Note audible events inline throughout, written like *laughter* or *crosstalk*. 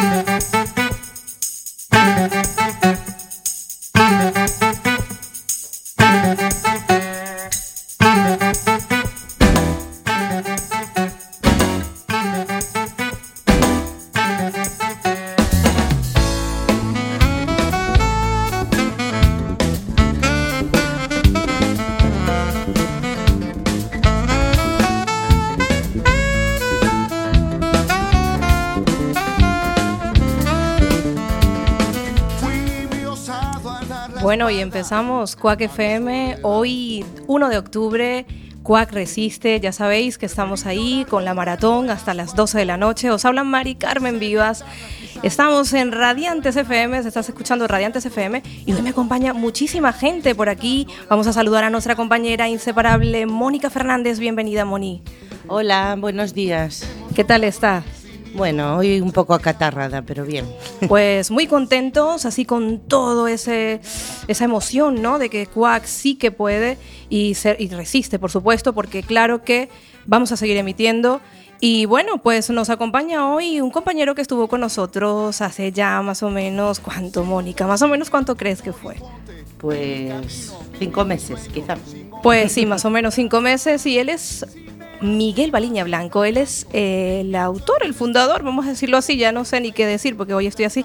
Bueno, y empezamos Cuac FM. Hoy, 1 de octubre, Cuac resiste. Ya sabéis que estamos ahí con la maratón hasta las 12 de la noche. Os habla Mari Carmen Vivas. Estamos en Radiantes FM, estás escuchando Radiantes FM y hoy me acompaña muchísima gente por aquí. Vamos a saludar a nuestra compañera inseparable Mónica Fernández. Bienvenida, Moni. Hola, buenos días. ¿Qué tal estás? Bueno, hoy un poco acatarrada, pero bien. *laughs* Pues muy contentos, así con todo ese esa emoción, ¿no? De que Quack sí que puede y ser y resiste, por supuesto, porque claro que vamos a seguir emitiendo. Y bueno, pues nos acompaña hoy un compañero que estuvo con nosotros hace ya más o menos, ¿cuánto, Mónica? Más o menos, ¿cuánto crees que fue? Pues cinco meses, quizás. Pues sí, más o menos cinco meses. Y él es Miguel Baliña Blanco. Él es eh, el autor, el fundador, vamos a decirlo así, ya no sé ni qué decir porque hoy estoy así,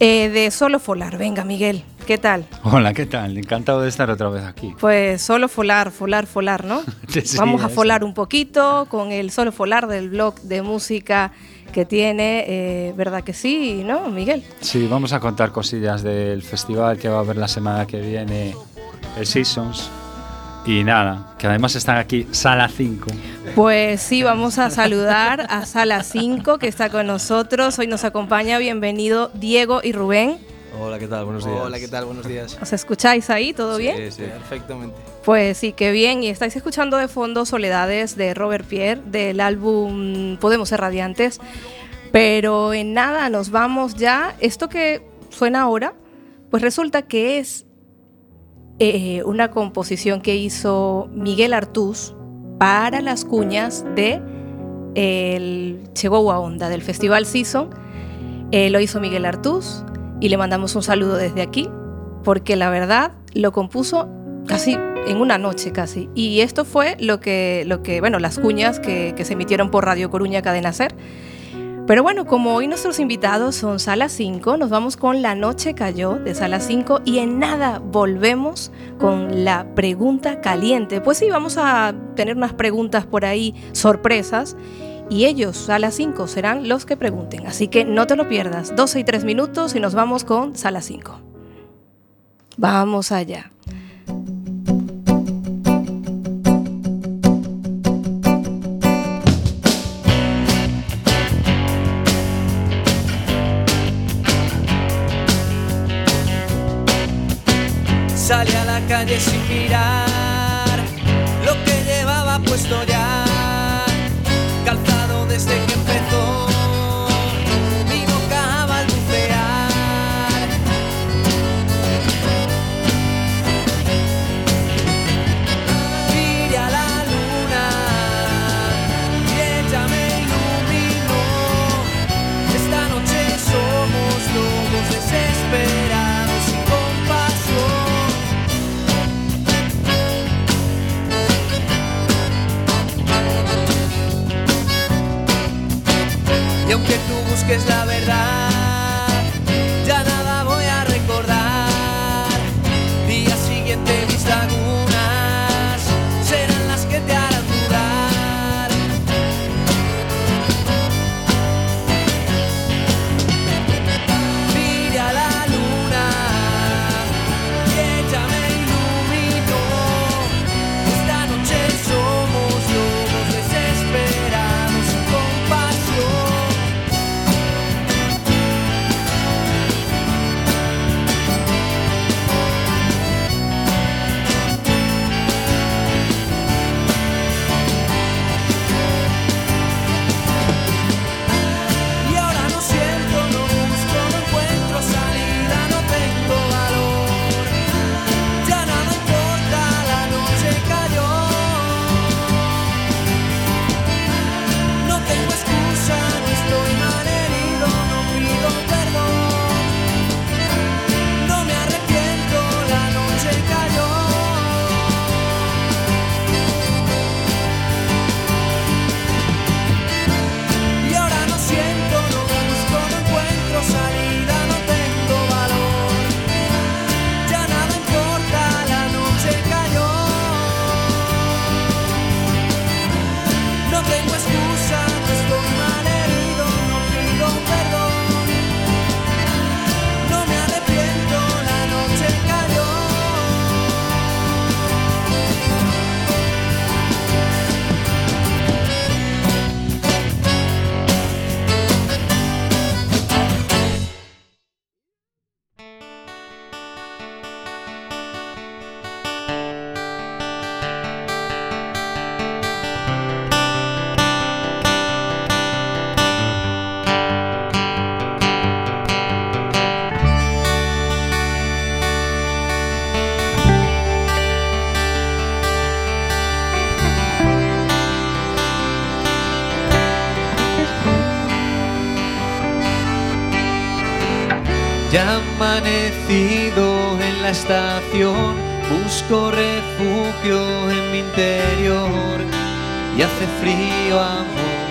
eh, de Solo Folar. Venga, Miguel, ¿qué tal? Hola, ¿qué tal? Encantado de estar otra vez aquí. Pues Solo Folar, Folar, Folar, ¿no? *laughs* Sí, vamos a folar un poquito con el Solo Folar del blog de música que tiene, eh, ¿verdad que sí, no, Miguel? Sí, vamos a contar cosillas del festival que va a haber la semana que viene, el Seasons. Y nada, que además están aquí Sala 5. Pues sí, vamos a saludar a Sala 5 que está con nosotros. Hoy nos acompaña, bienvenido Diego y Rubén. Hola, ¿qué tal? Buenos días. Hola, ¿qué tal? Buenos días. ¿Os escucháis ahí? ¿Todo bien? Sí, sí. Perfectamente. Pues sí, qué bien. Y estáis escuchando de fondo Soledades de Robert Pierre del álbum Podemos ser radiantes. Pero en nada, nos vamos ya. Esto que suena ahora, pues resulta que es eh, una composición que hizo Miguel Artús para las cuñas de el Chihuahua Onda del Festival Season. Eh, lo hizo Miguel Artús y le mandamos un saludo desde aquí porque la verdad lo compuso casi en una noche casi. Y esto fue lo que, lo que bueno, las cuñas que, que se emitieron por Radio Coruña Cadena Ser. Pero bueno, como hoy nuestros invitados son Sala 5, nos vamos con La Noche Cayó de Sala 5 y en nada volvemos con la pregunta caliente. Pues sí, vamos a tener unas preguntas por ahí sorpresas y ellos, Sala 5, serán los que pregunten. Así que no te lo pierdas, 12 y 3 minutos y nos vamos con Sala 5. Vamos allá. Calle sin mirar lo que llevaba puesto ya, calzado desde busco refugio en mi interior y hace frío amor.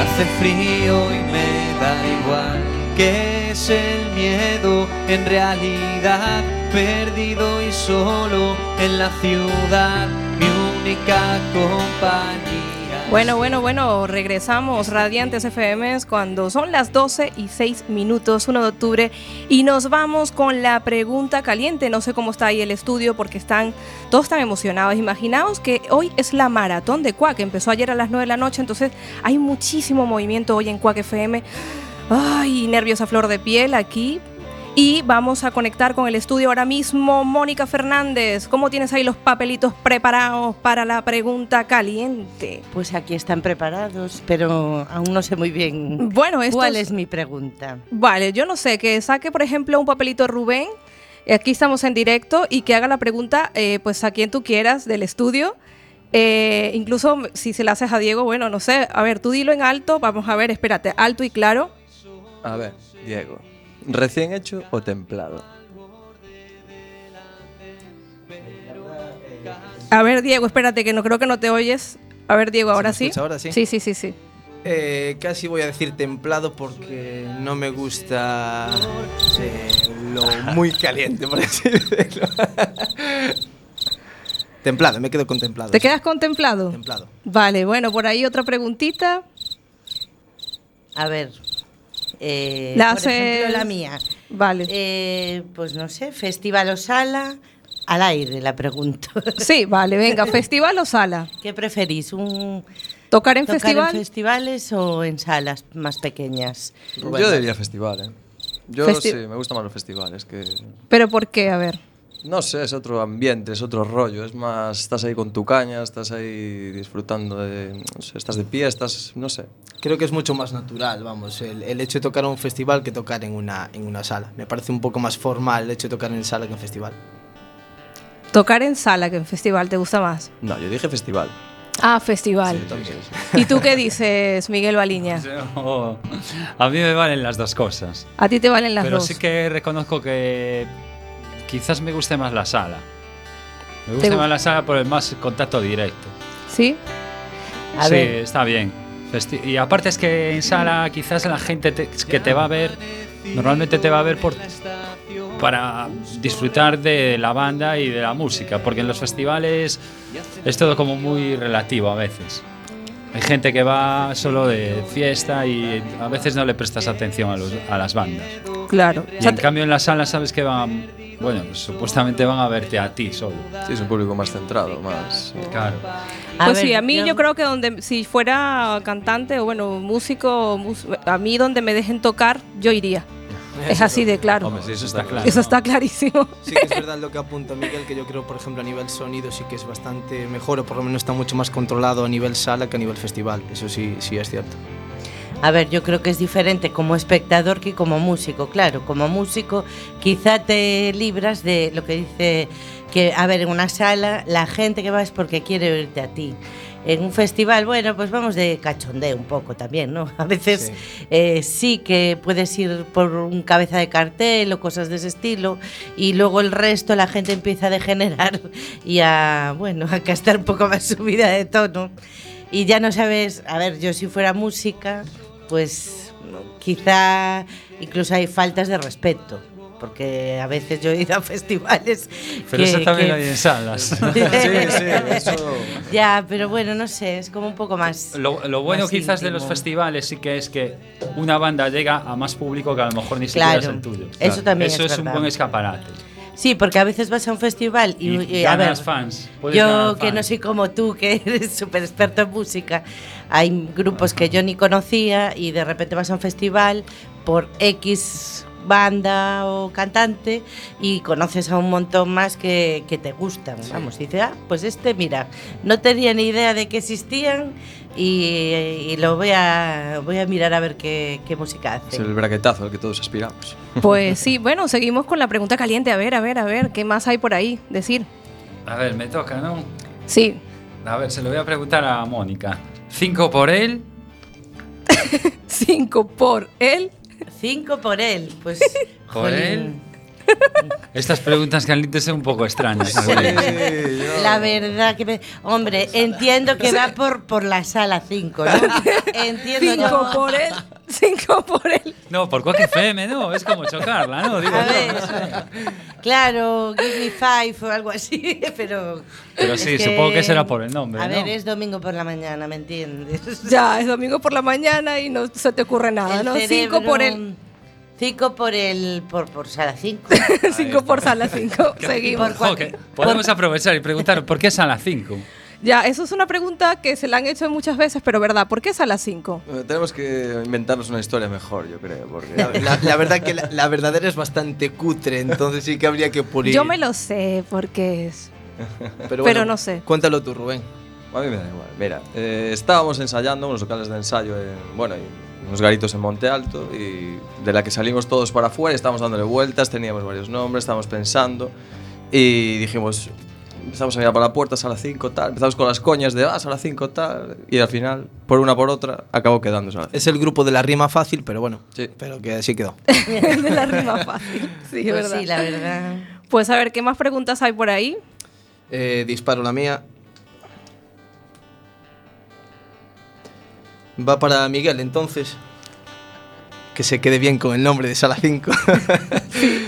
Hace frío y me da igual que es el miedo en realidad perdido y solo en la ciudad mi única compañía. Bueno, bueno, bueno, regresamos Radiantes FM cuando son las 12 y 6 minutos, 1 de octubre, y nos vamos con la pregunta caliente. No sé cómo está ahí el estudio porque están todos están emocionados. Imaginaos que hoy es la maratón de Cuac, empezó ayer a las 9 de la noche, entonces hay muchísimo movimiento hoy en Cuac FM. Ay, nervios a flor de piel aquí y vamos a conectar con el estudio ahora mismo. Mónica Fernández, ¿cómo tienes ahí los papelitos preparados para la pregunta caliente? Pues aquí están preparados, pero aún no sé muy bien bueno, cuál es mi pregunta. Vale, yo no sé, que saque por ejemplo un papelito Rubén, aquí estamos en directo, y que haga la pregunta eh, pues a quien tú quieras del estudio. Eh, incluso si se la haces a Diego, bueno, no sé, a ver, tú dilo en alto, vamos a ver, espérate, alto y claro. A ver, Diego. ¿Recién hecho o templado? A ver, Diego, espérate, que no creo que no te oyes. A ver, Diego, ahora sí. Ahora sí. Sí, sí, sí, sí. Eh, casi voy a decir templado porque no me gusta eh, lo *laughs* muy caliente, por así decirlo. *laughs* templado, me quedo con templado. ¿Te sí. quedas contemplado? Templado. Vale, bueno, por ahí otra preguntita. A ver, eh, La por haces- ejemplo, la mía. Vale. Eh, pues no sé, festival o sala, al aire la pregunto. *laughs* Sí, vale, venga, *laughs* festival o sala. ¿Qué preferís? ¿Un ¿Tocar en tocar festival? en festivales o en salas más pequeñas? Rubén, Yo diría festival, ¿eh? Yo Festi- sí, me gustan más los festivales. Que ¿Pero por qué? A ver. No sé, es otro ambiente, es otro rollo. Es más, estás ahí con tu caña, estás ahí disfrutando de. No sé, estás de pie, estás. No sé. Creo que es mucho más natural, vamos, el, el hecho de tocar en un festival que tocar en una, en una sala. Me parece un poco más formal el hecho de tocar en sala que en festival. Tocar en sala que en festival te gusta más. No, yo dije festival. Ah, festival. Sí, también, sí. *laughs* ¿Y tú qué dices, Miguel Baliña? *laughs* A mí me valen las dos cosas. A ti te valen las pero dos. sí que reconozco que quizás me guste más la sala. Me ¿Te gusta gu- más la sala por el más contacto directo. ¿Sí? A sí, ver. está bien. Y aparte es que en sala quizás la gente te- que te va a ver, normalmente te va a ver por, para disfrutar de la banda y de la música, porque en los festivales es todo como muy relativo a veces. Hay gente que va solo de fiesta y a veces no le prestas atención a, los- a las bandas. Claro. Y en cambio en la sala sabes que van, bueno, pues supuestamente van a verte a ti solo. Sí, es un público más centrado, más. Claro. A pues ver, sí, a mí yo... yo- creo que donde si fuera cantante o bueno, músico, mus- a mí donde me dejen tocar, yo iría. Es así de claro. Hombre, sí, eso está claro. Eso está clarísimo. Sí que es verdad lo que apunta Miguel, que yo creo, por ejemplo, a nivel sonido sí que es bastante mejor, o por lo menos está mucho más controlado a nivel sala que a nivel festival. Eso sí, sí es cierto. A ver, yo creo que es diferente como espectador que como músico. Claro, como músico quizá te libras de lo que dice que, a ver, en una sala la gente que va es porque quiere oírte a ti. En un festival, bueno, pues vamos de cachondeo un poco también, ¿no? *laughs* A veces eh, sí que puedes ir por un cabeza de cartel o cosas de ese estilo y luego el resto la gente empieza a degenerar y a, bueno, a estar un poco más subida de tono y ya no sabes, a ver, yo si fuera música, pues quizá incluso hay faltas de respeto, porque a veces yo he ido a *laughs* festivales Pero que- eso también que- hay en salas. *laughs* sí, sí, eso. Ya, pero bueno, no sé, es como un poco más... Lo, lo bueno más quizás de los íntimo. festivales sí que es que una banda llega a más público que a lo mejor ni siquiera Claro, es el tuyo. eso también Eso es es, un buen escaparate. Sí, porque a veces vas a un festival y, Y, y, a ver, fans. yo que no soy como tú, que eres *laughs* súper experto en música, hay grupos que yo ni conocía y de repente vas a un festival por X banda o cantante y conoces a un montón más que, que te gustan. Vamos, dices, ah, pues este, mira, no tenía ni idea de que existían y, y lo voy a, voy a mirar a ver qué, qué música Es hacen. el braquetazo al que todos aspiramos. Pues sí, *laughs* bueno, seguimos con la pregunta caliente. A ver, a ver, a ver, ¿qué más hay por ahí? Decir. A ver, me toca, ¿no? Sí. A ver, se lo voy a preguntar a Mónica. ¿Cinco por él? *laughs* Cinco por él. Cinco por él. Pues. ¿Por él? Estas preguntas que han son un poco extrañas. La verdad que me- Hombre, entiendo que va por, por la sala 5, ¿no? *laughs* Entiendo Cinco yo. por él, cinco por él. No, por Quack FM, no, es como chocarla, ¿no? Digo, A no, ver, no claro, Give Me Five o algo así, *laughs* pero. Pero sí, supongo que será por el nombre, A ¿no? ver, es domingo por la mañana, ¿me entiendes? Ya, es domingo por la mañana y no se te ocurre nada, El ¿no? Cinco cerebro- por él, Cinco por el. por, por sala 5. cinco *laughs* por sala cinco. *laughs* Seguimos. Por Jo, que podemos aprovechar y preguntar por qué es a las 5. Ya, eso es una pregunta que se la han hecho muchas veces, pero verdad, ¿por qué es a las 5? Eh, Tenemos que inventarnos una historia mejor, yo creo, porque La, *laughs* la- la verdad que la, la verdadera es bastante cutre, entonces sí que habría que pulir. Yo me lo sé porque es. pero, pero no sé. Cuéntalo tú, Rubén. a mí me da igual. Mira, eh, estábamos ensayando unos locales de ensayo en, bueno, en unos garitos en Monte Alto y de la que salimos todos para afuera, estábamos dándole vueltas, teníamos varios nombres, estábamos pensando y dijimos, empezamos a mirar para la puerta, sala 5, tal, empezamos con las coñas de, ah, sala 5, tal, y al final, por una por otra, acabó quedando sala 5. Es el grupo de la rima fácil, pero bueno. Sí. Pero que así quedó. *laughs* El de la rima fácil. Sí, Pues verdad. sí, la verdad. Pues a ver, ¿qué más preguntas hay por ahí? Eh, disparo la mía. Va para Miguel, entonces. Que se quede bien con el nombre de Sala 5.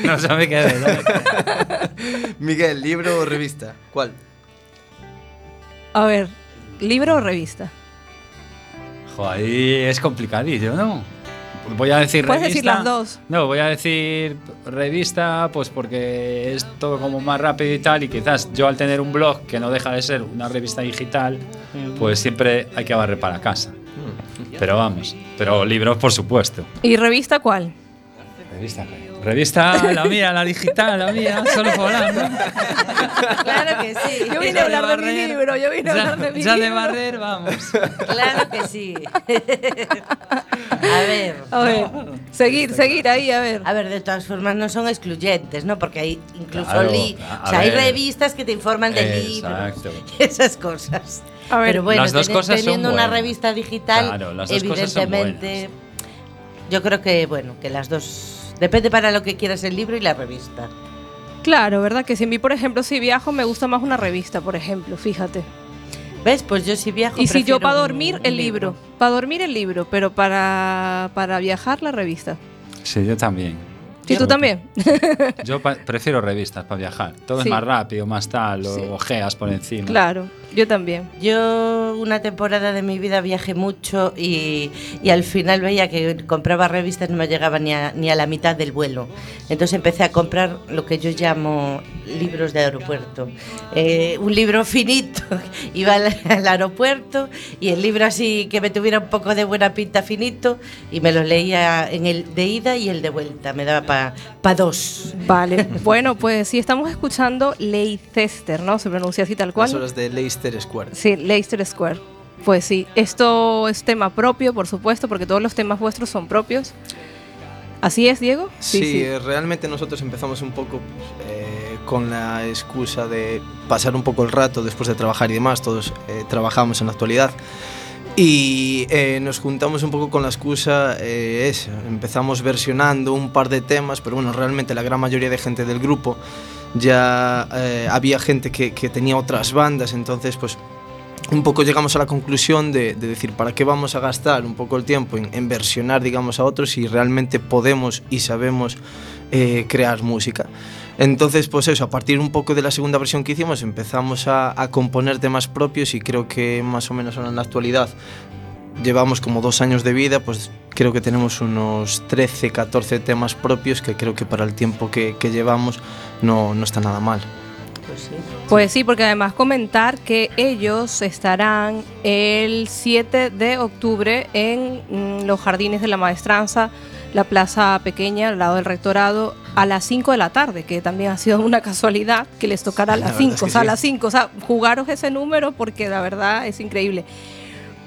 No se me quedé. no me. *laughs* Miguel, libro o revista. ¿Cuál? A ver, ¿libro o revista? Jo, ahí es complicadillo, ¿no? Voy a decir Puedes revista. decir las dos. No, voy a decir revista, pues porque es todo como más rápido y tal. Y quizás yo al tener un blog que no deja de ser una revista digital, pues siempre hay que barrer para casa. Pero vamos, pero libros por supuesto. ¿Y revista cuál? Revista, revista la mía, la digital, la mía, solo volando. Claro que sí. Yo vine a hablar de mi libro, yo vine a hablar de mi ya de barrer, vamos. Claro que sí. a ver. A ver, seguir, seguir ahí, a ver. A ver, de todas formas no son excluyentes, ¿no? Porque hay incluso Claro, li- o sea, hay revistas que te informan libro Exacto. y esas cosas. A ver, Pero bueno, Las dos teni- cosas son teniendo una buenas. revista digital, Claro, las dos cosas son evidentemente, yo creo que bueno, que las dos depende para lo que quieras el libro y la revista. Claro, ¿verdad? Que si a mí, por ejemplo, si viajo, me gusta más una revista, por ejemplo, fíjate. ¿Ves? Pues yo si viajo Y si yo para dormir, un el libro. Para dormir, el libro, pero para, para viajar, la revista. Sí, yo también. ¿Y tú también? Yo pa- prefiero revistas para viajar. Todo Sí. es más rápido, más tal, o Sí. ojeas por encima. Claro, yo también. Yo una temporada de mi vida viajé mucho y, y al final veía que compraba revistas no me llegaba ni a, ni a la mitad del vuelo. Entonces empecé a comprar lo que yo llamo libros de aeropuerto. Eh, un libro finito, *laughs* iba al, al aeropuerto y el libro así que me tuviera un poco de buena pinta finito y me lo leía en el de ida y el de vuelta. Me daba para dos. Vale. *laughs* bueno, pues sí, estamos escuchando Leicester, ¿no? Se pronuncia así tal Las cual. horas de Leicester Square. Sí, Leicester Square. Pues sí, esto es tema propio, por supuesto, porque todos los temas vuestros son propios. ¿Así es, Diego? Sí, eh, realmente nosotros empezamos un poco pues, eh, con la excusa de pasar un poco el rato después de trabajar y demás. Todos eh, trabajamos en la actualidad. Y eh, nos juntamos un poco con la excusa eh, esa. Empezamos versionando un par de temas, pero bueno, realmente la gran mayoría de gente del grupo ya eh, había gente que, tenía otras bandas, entonces pues un poco llegamos a la conclusión de, de decir, ¿para qué vamos a gastar un poco el tiempo en, en versionar, digamos, a otros si realmente podemos y sabemos eh, crear música? Entonces, pues eso, a partir un poco de la segunda versión que hicimos, empezamos a, a componer temas propios y creo que más o menos ahora en la actualidad llevamos como dos años de vida, pues creo que tenemos unos 13, 14 temas propios que creo que para el tiempo que, que llevamos no, no está nada mal. Pues sí. Pues sí, porque además comentar que ellos estarán el 7 de octubre en mm, los jardines de la maestranza, la plaza pequeña al lado del rectorado, a las 5 de la tarde, que también ha sido una casualidad que les tocara a La las verdad 5, es que o sea, a sí. las 5, o sea, jugaros ese número porque la verdad es increíble.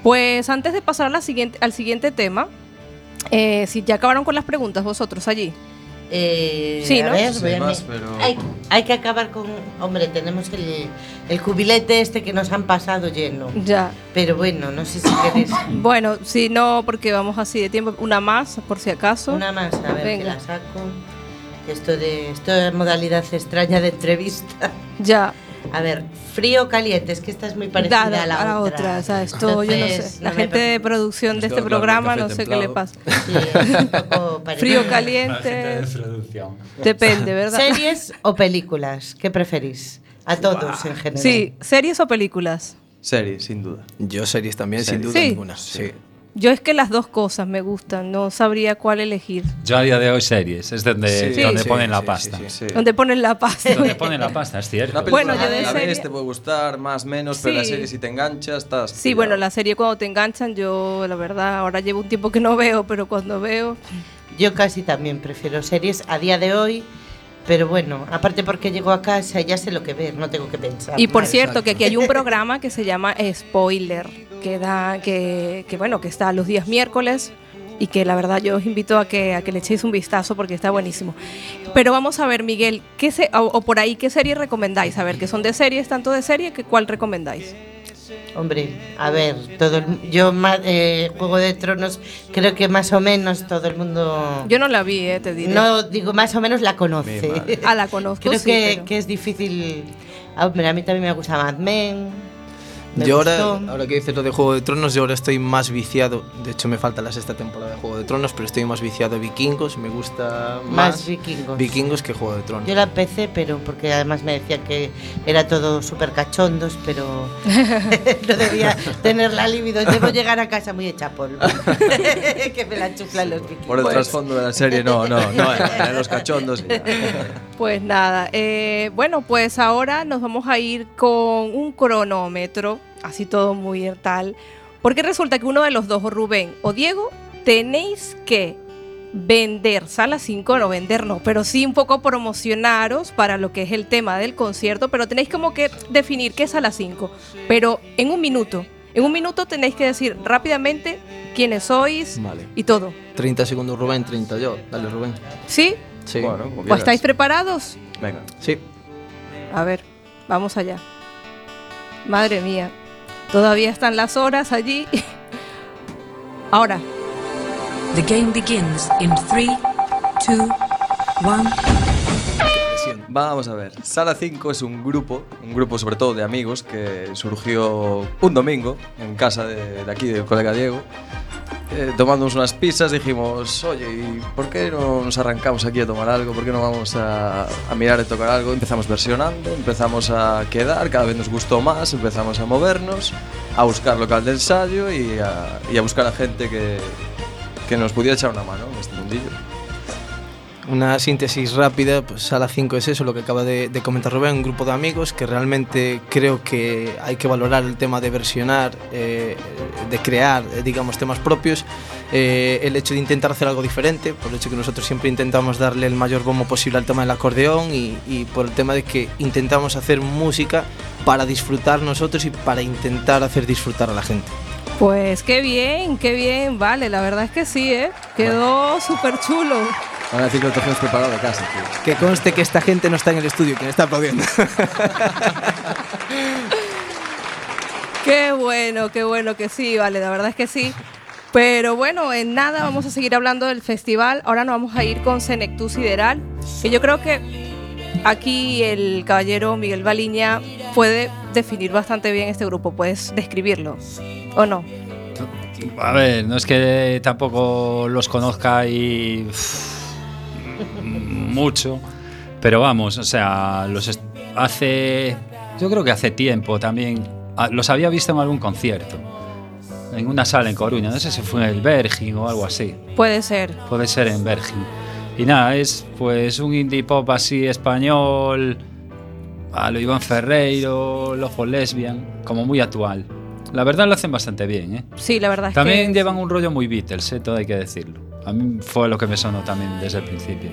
Pues antes de pasar a la siguiente, al siguiente tema, eh, si ya acabaron con las preguntas vosotros allí. Eh, Sí, a ¿no? ver, Sí, voy a más, mi- pero- hay, hay que acabar con. Hombre, tenemos el, el cubilete este que nos han pasado lleno. Ya. Pero bueno, no sé si queréis *coughs* Bueno, si no, porque vamos así de tiempo. Una más, por si acaso. una más, a ver, que la saco. Esto de, esto de modalidad extraña de entrevista. Ya. A ver, frío o caliente, es que esta es muy parecida Dada a la, a la otra. otra. O sea, esto yo no sé. La no gente de producción de este programa no sé qué le pasa. Sí, es un poco *laughs* parecido. Frío, caliente. Depende, ¿verdad? ¿Series o películas? ¿Qué preferís? A todos en general. Sí, series o películas. Serie, sin duda. Yo series también, sin Series. duda Sí. ninguna. Sí. Yo es que las dos cosas me gustan, no sabría cuál elegir. Yo a día de hoy series, es donde, Sí, donde sí, ponen la pasta. sí, Sí. ¿Dónde ponen la pasta? Donde ponen la pasta, es cierto. Una película Bueno, yo de la serie- ves, te puede gustar, más menos, pero la serie si te enganchas, estás... Sí, bueno, la serie cuando te enganchan, yo la verdad, ahora llevo un tiempo que no veo, pero cuando veo... Yo casi también prefiero series a día de hoy, pero bueno, aparte porque llego a casa y ya sé lo que ver, no tengo que pensar. Y por cierto, que aquí hay un programa que se llama Spoiler, que da, que, que bueno, que está los días miércoles y que la verdad yo os invito a que, a que le echéis un vistazo porque está buenísimo. Pero vamos a ver, Miguel, ¿qué se, o, o por ahí qué serie recomendáis? A ver, que son de series, tanto de serie, que cuál recomendáis. Hombre, a ver, todo el- yo ma- eh, Juego de Tronos creo que más o menos todo el mundo... Yo no la vi, eh, te diré. no, digo, más o menos la conoce. Ah, la conozco, Creo sí, que, pero- que es difícil... Ah, Hombre, a mí también me gusta Mad Men. Me yo ahora, gustó. ahora que dices lo de Juego de Tronos, yo ahora estoy más viciado. De hecho, me falta la sexta temporada de Juego de Tronos, pero estoy más viciado a Vikingos. Me gusta Más más, vikingos. Vikingos que Juego de Tronos. Yo la empecé, pero porque además me decían que era todo súper cachondos, pero *laughs* no debía tener la libido. Debo llegar a casa muy hecha polvo. *laughs* que me la chuflan los vikingos. Por el trasfondo de la serie, no, no, no, *laughs* eran los cachondos. Pues nada, eh, bueno, pues ahora nos vamos a ir con un cronómetro, así todo muy tal, porque resulta que uno de los dos, o Rubén o Diego, tenéis que vender, sala 5, no vender no, pero sí un poco promocionaros para lo que es el tema del concierto, pero tenéis como que definir qué es sala 5, pero en un minuto. En un minuto tenéis que decir rápidamente quiénes sois Vale. y todo. 30 segundos Rubén, 30 yo. Dale, Rubén. ¿Sí? Sí. Bueno, ¿O estáis preparados? Venga. Sí. A ver, vamos allá. Madre mía, todavía están las horas allí. Ahora, The game begins in three, two, one. Vamos a ver. Sala 5 es un grupo, un grupo sobre todo de amigos que surgió un domingo en casa de, de aquí del colega Diego. eh, tomándonos unas pizzas, dijimos, oye, ¿y por qué no nos arrancamos aquí a tomar algo? ¿Por qué no vamos a, a mirar y tocar algo? Empezamos versionando, empezamos a quedar, cada vez nos gustó más, empezamos a movernos, a buscar local de ensayo y a, y a buscar a gente que, que nos pudiera echar una mano en este mundillo. Una síntesis rápida, pues Sala 5 es eso, lo que acaba de, de comentar Rubén, un grupo de amigos que realmente creo que hay que valorar el tema de versionar, eh, de crear, eh, digamos, temas propios, eh, el hecho de intentar hacer algo diferente, por el hecho que nosotros siempre intentamos darle el mayor bombo posible al tema del acordeón y, y por el tema de que intentamos hacer música para disfrutar nosotros y para intentar hacer disfrutar a la gente. pues qué bien, qué bien, vale, la verdad es que sí, ¿eh? Quedó súper chulo. Van a decir que lo tenemos preparado de casa, tío. Que conste que esta gente no está en el estudio, quien está aplaudiendo. *laughs* Qué bueno, qué bueno que sí, vale, la verdad es que sí. Pero bueno, en nada vamos a seguir hablando del festival. Ahora nos vamos a ir con Senectú Sideral, que yo creo que aquí el caballero Miguel Baliña puede definir bastante bien este grupo. ¿Puedes describirlo o no? A ver, no es que tampoco los conozca y uff, mucho, pero vamos, o sea, los hace, yo creo que hace tiempo también ah, los había visto en algún concierto, en una sala en Coruña, no sé si fue en el Bergin o algo así, Puede ser. puede ser en Bergin. Y nada, es pues un indie pop así español, a lo Iván Ferreiro, Lojo Lesbian, como muy actual. La verdad lo hacen bastante bien, ¿eh? Sí, la verdad es También que. llevan un rollo muy Beatles, ¿eh? todo hay que decirlo. A mí fue lo que me sonó también desde el principio.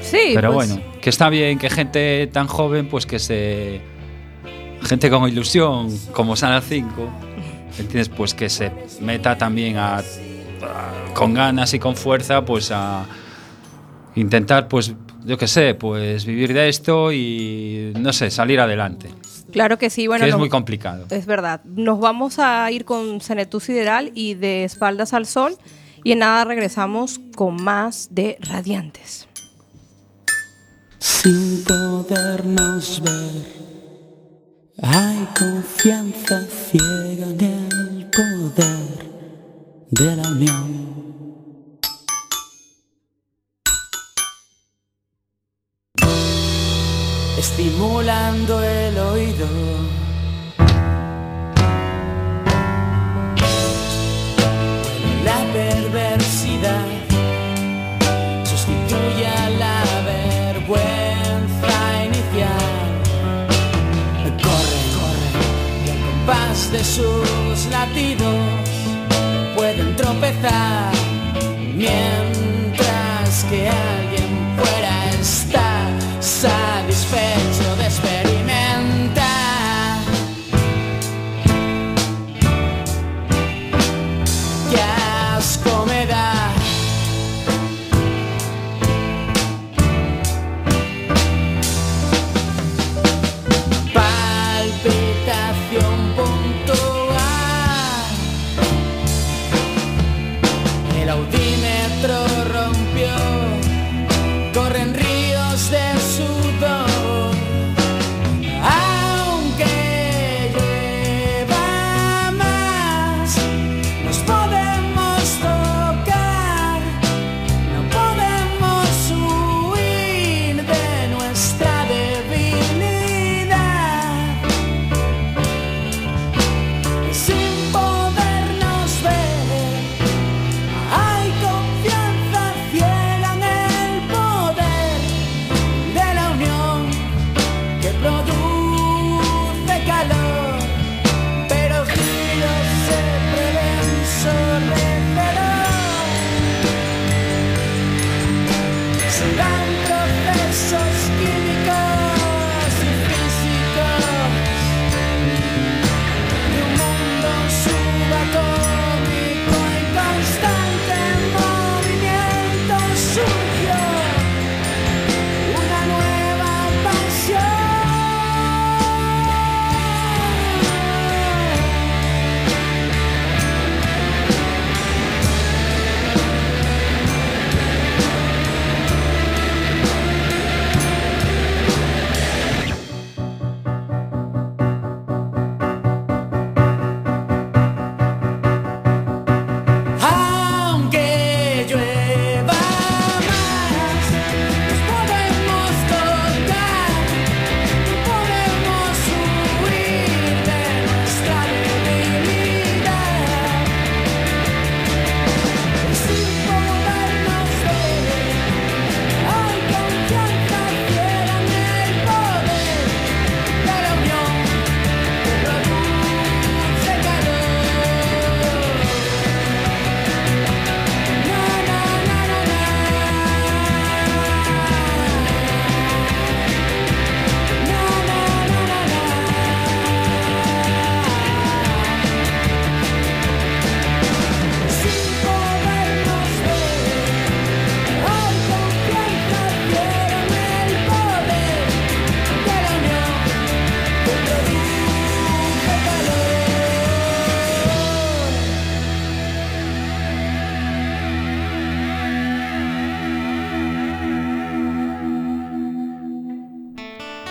Sí, Pero pues, bueno, que está bien que gente tan joven, pues que se. Gente con ilusión, como Sala 5, ¿entiendes? Pues que se meta también a, a- con ganas y con fuerza, pues a intentar, pues, yo qué sé, pues vivir de esto y, no sé, salir adelante. Claro que sí, bueno. que es no- muy complicado. Es verdad. Nos vamos a ir con Senetú Sideral y de espaldas al sol. Y en nada regresamos con más de Radiantes. sin podernos ver. Hay confianza ciega en el poder de la unión. Estimulando el oído. De sus latidos pueden tropezar mientras que alguien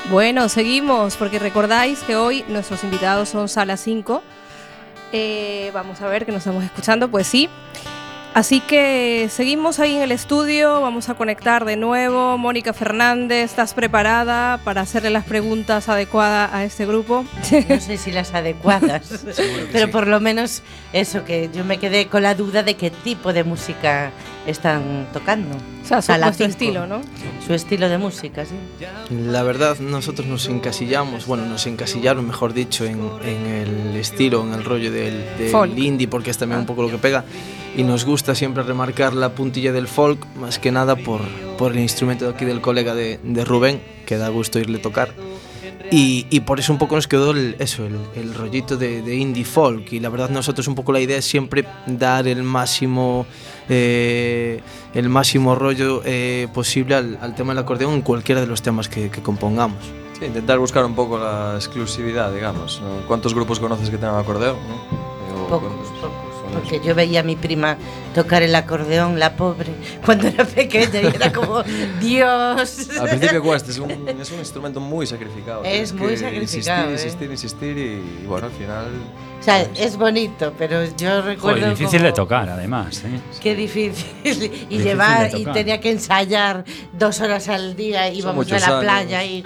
Bueno, seguimos, porque recordáis que hoy nuestros invitados son Sala 5. Eh, vamos a ver que nos estamos escuchando, pues sí. Así que seguimos ahí en el estudio, vamos a conectar de nuevo. Mónica Fernández, ¿estás preparada para hacerle las preguntas adecuadas a este grupo? No sé si las adecuadas, *laughs* *laughs* pero por lo menos eso, que yo me quedé con la duda de qué tipo de música están tocando. O sea, su- Sala vuestro cinco. estilo, ¿no? Su estilo de música, sí. La verdad, nosotros nos encasillamos, bueno, nos encasillaron, mejor dicho, en, en el estilo, en el rollo del, del indie, porque es también un poco lo que pega. Y nos gusta siempre remarcar la puntilla del folk, más que nada por, por el instrumento de aquí del colega de, de Rubén, que da gusto irle tocar. Y, y por eso un poco nos quedó el, eso, el, el rollito de, de indie folk. Y la verdad nosotros un poco la idea es siempre dar el máximo, eh, el máximo rollo eh, posible al, al tema del acordeón en cualquiera de los temas que, que compongamos. Sí, intentar buscar un poco la exclusividad, digamos. ¿Cuántos grupos conoces que tengan acordeón? ¿no? Pocos, con- pocos. Con Porque yo veía a mi prima tocar el acordeón, la pobre, *laughs* cuando era pequeña y era como, *laughs* Dios. Al principio cuesta, es un, es un instrumento muy sacrificado. Es muy que sacrificado, ¿eh? Insistir, insistir, insistir y, y bueno, al final. O sea, pues, es bonito, pero yo recuerdo. Joder, difícil como- de tocar, además. ¿eh? Qué difícil. Y Difícil llevar, y tenía que ensayar dos horas al día, íbamos a la años. playa y.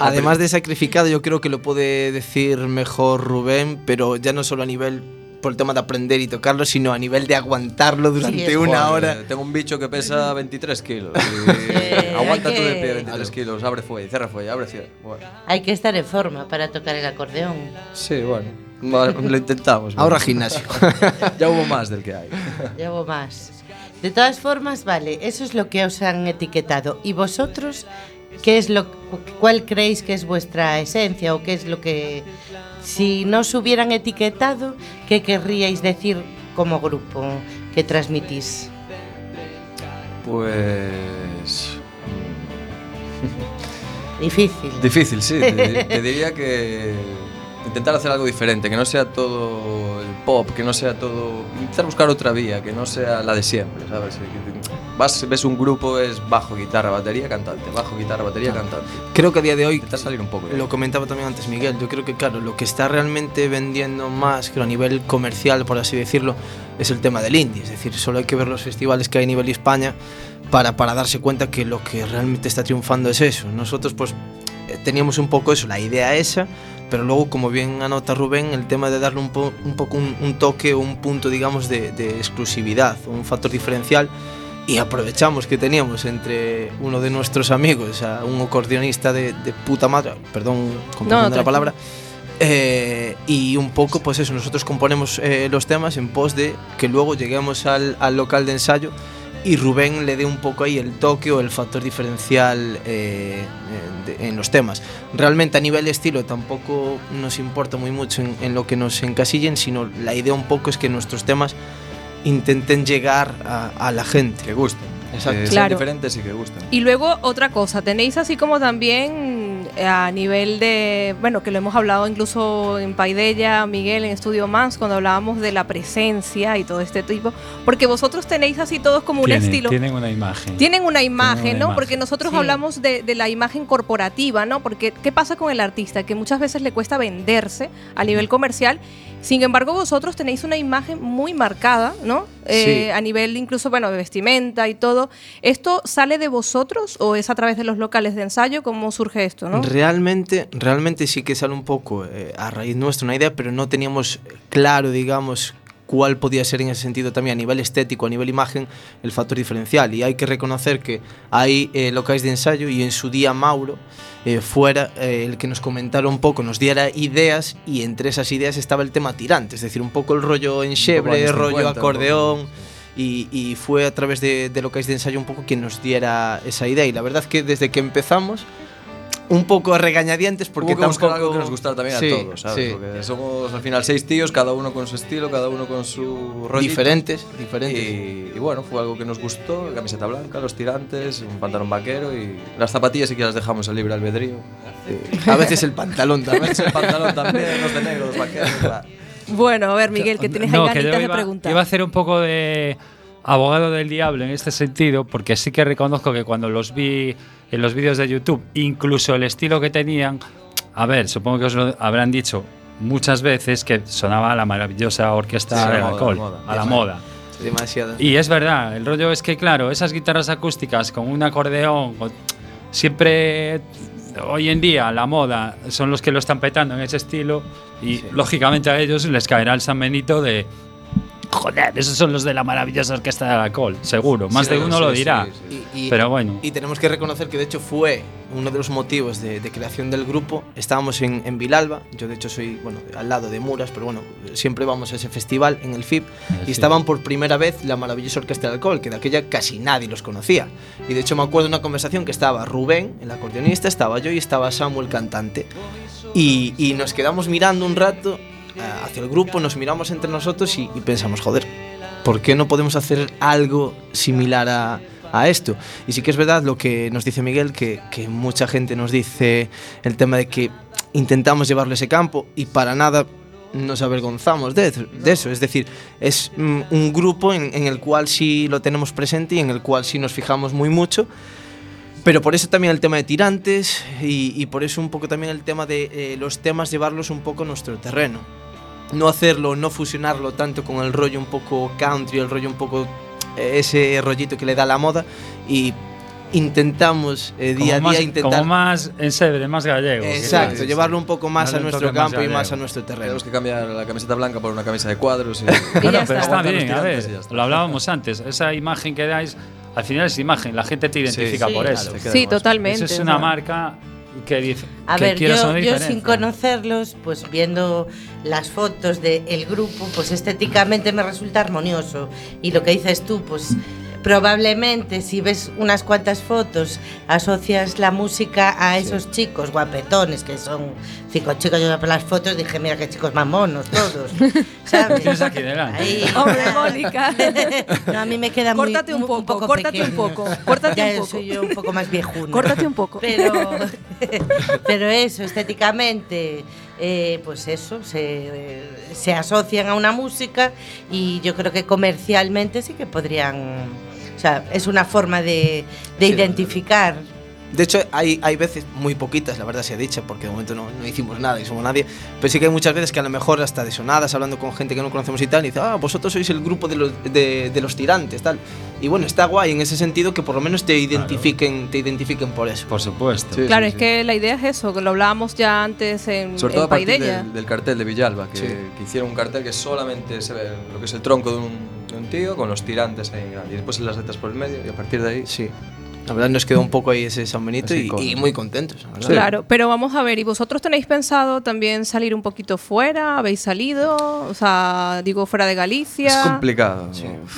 Además de sacrificado, yo creo que lo puede decir mejor Rubén, pero ya no solo a nivel por el tema de aprender y tocarlo, sino a nivel de aguantarlo durante es- una joder, hora. Tengo un bicho que pesa 23 kilos. *laughs* y hay aguanta tú de que- pie 23 kilos, abre fuelle, cierra fuelle, abre cierra. Bueno, Hay que estar en forma para tocar el acordeón. sí, bueno. Lo intentamos. Ahora bueno. gimnasio. *laughs* ya hubo más del que hay. *laughs* Llevo más. De todas formas, vale, eso es lo que os han etiquetado. ¿Y vosotros qué es lo cuál creéis que es vuestra esencia o qué es lo que Si nos hubieran etiquetado, ¿qué querríais decir como grupo que transmitís? Pues... *laughs* Difícil. Difícil, sí. Te, *laughs* te diría que intentar hacer algo diferente, que no sea todo pop, que no sea todo. Intentar buscar otra vía, que no sea la de siempre, ¿sabes? Vas, ves un grupo, es bajo, guitarra, batería, cantante, bajo, guitarra, batería, cantante. Creo que a día de hoy Intentar salir un poco. Lo comentaba también antes Miguel, yo creo que claro, lo que está realmente vendiendo más, creo a nivel comercial, por así decirlo, es el tema del indie. Es decir, solo hay que ver los festivales que hay a nivel España para, para darse cuenta que lo que realmente está triunfando es eso. Nosotros pues teníamos un poco eso, la idea esa, pero luego, como bien anota Rubén, el tema de darle un, po- un poco un, un toque o un punto, digamos, de, de exclusividad, un factor diferencial. Y aprovechamos que teníamos entre uno de nuestros amigos, a un acordeonista de, de puta madre, perdón, con No, la palabra, eh, y un poco, pues eso, nosotros componemos eh, los temas en pos de que luego lleguemos al, al local de ensayo y Rubén le dé un poco ahí el toque o el factor diferencial eh, eh, de- en los temas. Realmente a nivel de estilo tampoco nos importa muy mucho en, en lo que nos encasillen, sino la idea un poco es que nuestros temas intenten llegar a, a la gente. Que gusten. Exacto. Que sean Claro. diferentes y que gusten. Y luego otra cosa, tenéis así como también a nivel de, bueno, que lo hemos hablado incluso en Paidella, Miguel, en Estudio Más, cuando hablábamos de la presencia y todo este tipo, porque vosotros tenéis así todos como un Tienen, estilo. tienen una imagen. Tienen una imagen, una ¿no? imagen. Porque nosotros Sí. hablamos de, de la imagen corporativa, ¿no? Porque ¿qué pasa con el artista? Que muchas veces le cuesta venderse a nivel comercial. Sin embargo, vosotros tenéis una imagen muy marcada, ¿no? Eh, Sí. A nivel incluso, bueno, de vestimenta y todo. ¿Esto sale de vosotros o es a través de los locales de ensayo? ¿Cómo surge esto, no? Realmente, realmente sí que sale un poco eh, a raíz nuestra una idea, pero no teníamos claro, digamos, cuál podía ser en ese sentido también a nivel estético, a nivel imagen, el factor diferencial. Y hay que reconocer que hay eh, locales de ensayo y en su día Mauro eh, fuera eh, el que nos comentara un poco, nos diera ideas y entre esas ideas estaba el tema tirante, es decir, un poco el rollo enchebre, años rollo 50, un poco. acordeón. Y, y fue a través de, de locales de ensayo un poco quien nos diera esa idea. Y la verdad es que desde que empezamos, un poco a regañadientes porque Hubo que buscar tampoco- algo que nos gustara también Sí, a todos, ¿sabes? sí. Porque somos al final seis tíos, cada uno con su estilo, cada uno con su rollo. diferentes, diferentes. Y, y bueno, fue algo que nos gustó, camiseta blanca, los tirantes, un pantalón vaquero y las zapatillas sí que las dejamos al libre albedrío. A veces el pantalón *laughs* A también. veces el pantalón también, los de negro, los vaqueros. *laughs* va. Bueno, a ver, Miguel, que tienes ahí No, que ganitas de iba, preguntar. iba a hacer un poco de abogado del diablo en este sentido, porque sí que reconozco que cuando los vi en los vídeos de YouTube, incluso el estilo que tenían, a ver, supongo que os lo habrán dicho muchas veces que sonaba la maravillosa orquesta Sí, del moda, alcohol, moda. a la moda. Demasiado. Y es verdad, el rollo es que, claro, esas guitarras acústicas con un acordeón, siempre hoy en día la moda son los que lo están petando en ese estilo y lógicamente a ellos les caerá el San Benito de joder, esos son los de la maravillosa orquesta del alcohol, seguro. Más Sí, de uno sí, lo dirá. sí. Y- y- Pero bueno. Y tenemos que reconocer que de hecho fue uno de los motivos de, de creación del grupo. Estábamos en, en Vilalba, yo de hecho soy bueno, al lado de Muras, pero bueno, siempre vamos a ese festival en el FIP. y estaban por primera vez la maravillosa Orquesta del Alcohol, que de aquella casi nadie los conocía. Y de hecho me acuerdo de una conversación que estaba Rubén, el acordeonista, estaba yo y estaba Samuel, cantante. Y, y nos quedamos mirando un rato hacia el grupo, nos miramos entre nosotros y, pensamos, joder, ¿por qué no podemos hacer algo similar a, a esto? Y sí que es verdad lo que nos dice Miguel, que, que mucha gente nos dice el tema de que intentamos llevarlo a ese campo y para nada nos avergonzamos de, de eso. Es decir, es mm, un grupo en, el cual sí lo tenemos presente y en el cual sí nos fijamos muy mucho. Pero por eso también el tema de tirantes y, y por eso un poco también el tema de eh, los temas llevarlos un poco a nuestro terreno. No hacerlo, no fusionarlo tanto con el rollo un poco country, el rollo un poco eh, ese rollito que le da la moda y intentamos eh, día a día más, intentar como más en sebre, más gallego. exacto, Sí, sí, llevarlo un poco más a nuestro más campo y más a nuestro terreno. Tenemos que cambiar la camiseta blanca por una camisa de cuadros. Y... *laughs* Bueno, ya pero está. bien, a ver, lo hablábamos antes, esa imagen que dais, al final es imagen, la gente te identifica sí, por eso. Sí, totalmente. Eso es una marca que A que ver, yo, yo sin conocerlos, pues viendo las fotos del grupo, pues estéticamente me resulta armonioso. Y lo que dices tú, pues probablemente si ves unas cuantas fotos, asocias la música a esos chicos guapetones, que son cinco chicos, yo por las fotos dije, mira qué chicos más monos todos. *laughs* ¿Sabes? Aquí. Ahí. *laughs* Hombre, Mónica. *laughs* No, a mí me queda muy Córtate un poco, córtate un poco, córtate Ya un poco. soy yo un poco más viejuna. Córtate un poco. Pero, pero eso, estéticamente, eh, pues eso, se, se asocian a una música y yo creo que comercialmente sí que podrían. O sea, es una forma de, de Sí. identificar. De hecho, hay, hay veces, muy poquitas, la verdad sea dicha, porque de momento no, no hicimos nada y somos nadie, pero sí que hay muchas veces que a lo mejor hasta de sonadas, hablando con gente que no conocemos y tal, y dice, ah, vosotros sois el grupo de los, de, de los tirantes, tal. Y bueno, está guay en ese sentido que por lo menos te identifiquen, te identifiquen por eso. Por supuesto. Sí. Claro, es que la idea es eso, que lo hablábamos ya antes en, Sobre todo en a partir del, del cartel de Villalba, que, Sí. que hicieron un cartel que solamente se ve lo que es el tronco de un, de un tío con los tirantes ahí en grande. Y después las letras por el medio y a partir de ahí... Sí. La verdad nos quedó un poco ahí ese San Benito Ese y, y muy contentos. la verdad. Claro, pero vamos a ver, ¿y vosotros tenéis pensado también salir un poquito fuera? ¿Habéis salido? O sea, digo, fuera de Galicia. Es complicado.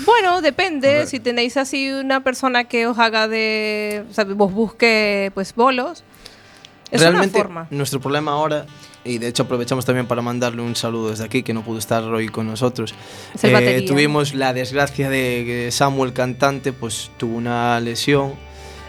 Bueno, depende. Si tenéis así una persona que os haga de. O sea, vos busque pues bolos. Es Realmente, una forma. nuestro problema ahora, y de hecho aprovechamos también para mandarle un saludo desde aquí, que no pudo estar hoy con nosotros. Es el batería. tuvimos la desgracia de que Samuel, cantante, pues tuvo una lesión.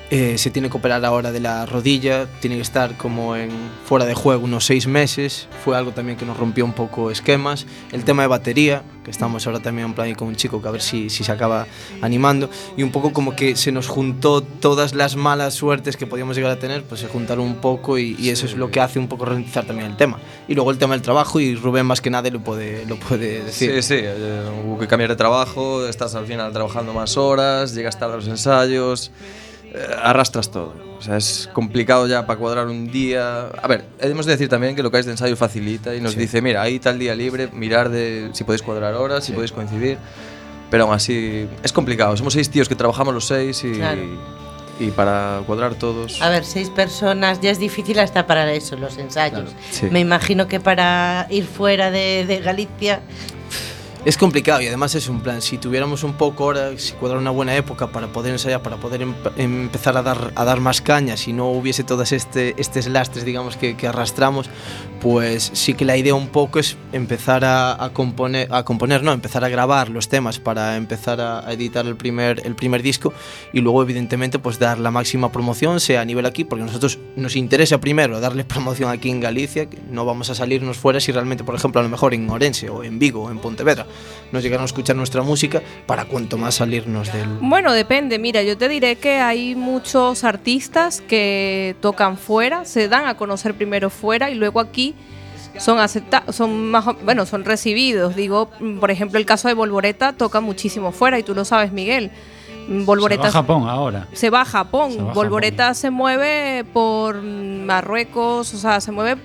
Eh, se tiene que operar ahora de la rodilla, tiene que estar como en fuera de juego unos seis meses. Fue algo también que nos rompió un poco esquemas. El tema de batería, que estamos ahora también en plan con un chico que a ver si, si se acaba animando. Y un poco como que se nos juntó todas las malas suertes que podíamos llegar a tener, pues se juntaron un poco y, y eso es lo que hace un poco ralentizar también el tema. Y luego el tema del trabajo, y Rubén más que nadie lo puede, lo puede decir. Sí, sí, eh, hubo que cambiar de trabajo, estás al final trabajando más horas, llegas tarde a los ensayos, arrastras todo. O sea, es complicado ya para cuadrar un día. A ver, hemos de decir también que lo que es de ensayo facilita y nos dice, mira, hay tal día libre, mirar de si podéis cuadrar horas, si podéis coincidir. Pero aún así, es complicado. Somos seis tíos que trabajamos los seis y, Claro. y para cuadrar todos... A ver, seis personas ya es difícil hasta para eso, los ensayos. Claro, sí. Me imagino que para ir fuera de, de Galicia, Es complicado y además es un plan. Si tuviéramos un poco ahora, si cuadra una buena época para poder ensayar, para poder em- empezar a dar, a dar más cañas y no hubiese todas este, estos lastres, digamos, que arrastramos, pues sí que la idea un poco es empezar a, a componer, a componer, no, empezar a grabar los temas para empezar a, a editar el primer, el primer disco y luego, evidentemente, pues dar la máxima promoción, sea a nivel aquí, porque a nosotros nos interesa primero darle *laughs* promoción aquí en Galicia, que no vamos a salirnos fuera si realmente, por ejemplo, a lo mejor en Orense o en Vigo o en Pontevedra nos llegaron a escuchar nuestra música, para cuanto más salirnos del... Bueno, depende. Mira, yo te diré que hay muchos artistas que tocan fuera, se dan a conocer primero fuera y luego aquí son aceptados, son más, bueno, son recibidos. Digo, por ejemplo, el caso de Volvoreta toca muchísimo fuera y tú lo sabes, Miguel. Mm, Se Volvoreta va a Japón ahora. se va a Japón. Se va a Volvoreta se mueve por Marruecos, o sea, se mueve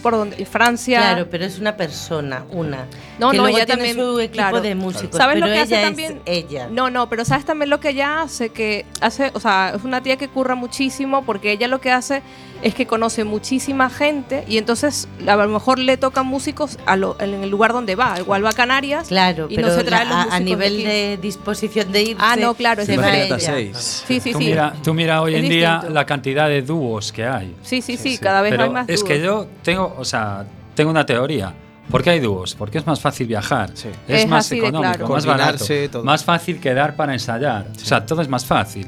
por donde Francia. Claro, pero es una persona, una. No, que no, luego ella tiene también, su equipo claro. de músicos, ¿Sabes pero lo que ella hace es también? ella. No, no, pero sabes también lo que ella hace, que hace, o sea, es una tía que curra muchísimo porque ella lo que hace es que conoce muchísima gente y entonces a lo mejor le tocan músicos a lo- en el lugar donde va. Igual va a Canarias Claro, y pero no se trae la- los a- a, músicos nivel de disposición de irse. Ah, no, claro, se es va a ella. seis. Sí, sí, tú, sí. Mira, tú mira hoy Es en día la cantidad de dúos que hay. Sí, sí, sí, cada vez Pero hay más es que dúos. yo tengo, o sea, tengo una teoría. ¿Por qué hay dúos? Porque es más fácil viajar, sí. es, es, más económico, claro. más barato, todo. más fácil quedar para ensayar. Sí. O sea, todo es más fácil.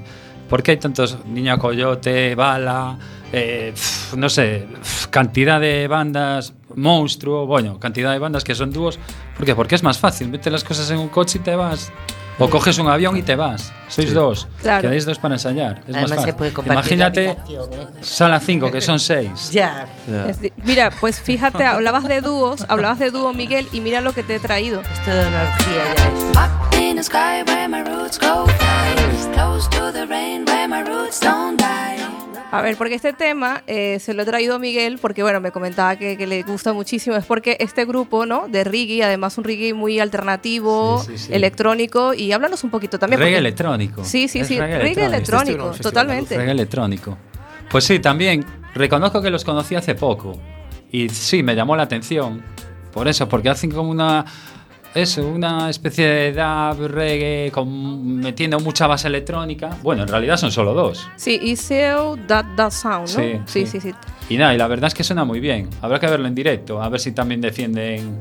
¿Por qué hay tantos Niña Coyote, Bala, eh, pf, no sé, pf, cantidad de bandas, Monstruo, bueno, cantidad de bandas que son dúos? ¿Por qué? Porque es más fácil. Mete las cosas en un coche y te vas O coges un avión y te vas. Sois dos. Claro. Quedáis dos para ensayar. Es más Además fácil. se puede compartir Imagínate ¿eh? sala 5, que son seis. *laughs* Ya. Ya. Es di- Mira, pues fíjate, hablabas de dúos, hablabas de dúo Miguel y mira lo que te he traído. Es toda una orgía ya esto. A ver, porque este tema eh, se lo he traído a Miguel porque, bueno, me comentaba que, que le gusta muchísimo. Es porque este grupo, ¿no? De reggae, además un reggae muy alternativo, Sí, sí, sí. electrónico. Y háblanos un poquito también. Reggae porque- electrónico. Sí, sí, Es sí. reggae Reggae electrónico. electrónico, Este totalmente. Reggae electrónico. Pues sí, también reconozco que los conocí hace poco. Y sí, me llamó la atención. Por eso, porque hacen como una. Eso, una especie de dub, reggae, con, metiendo mucha base electrónica. Bueno, en realidad son solo dos. Sí, Iseo That That Sound, ¿no? Sí, sí, sí. sí. sí. Y nada, y la verdad es que suena muy bien. Habrá que verlo en directo, a ver si también defienden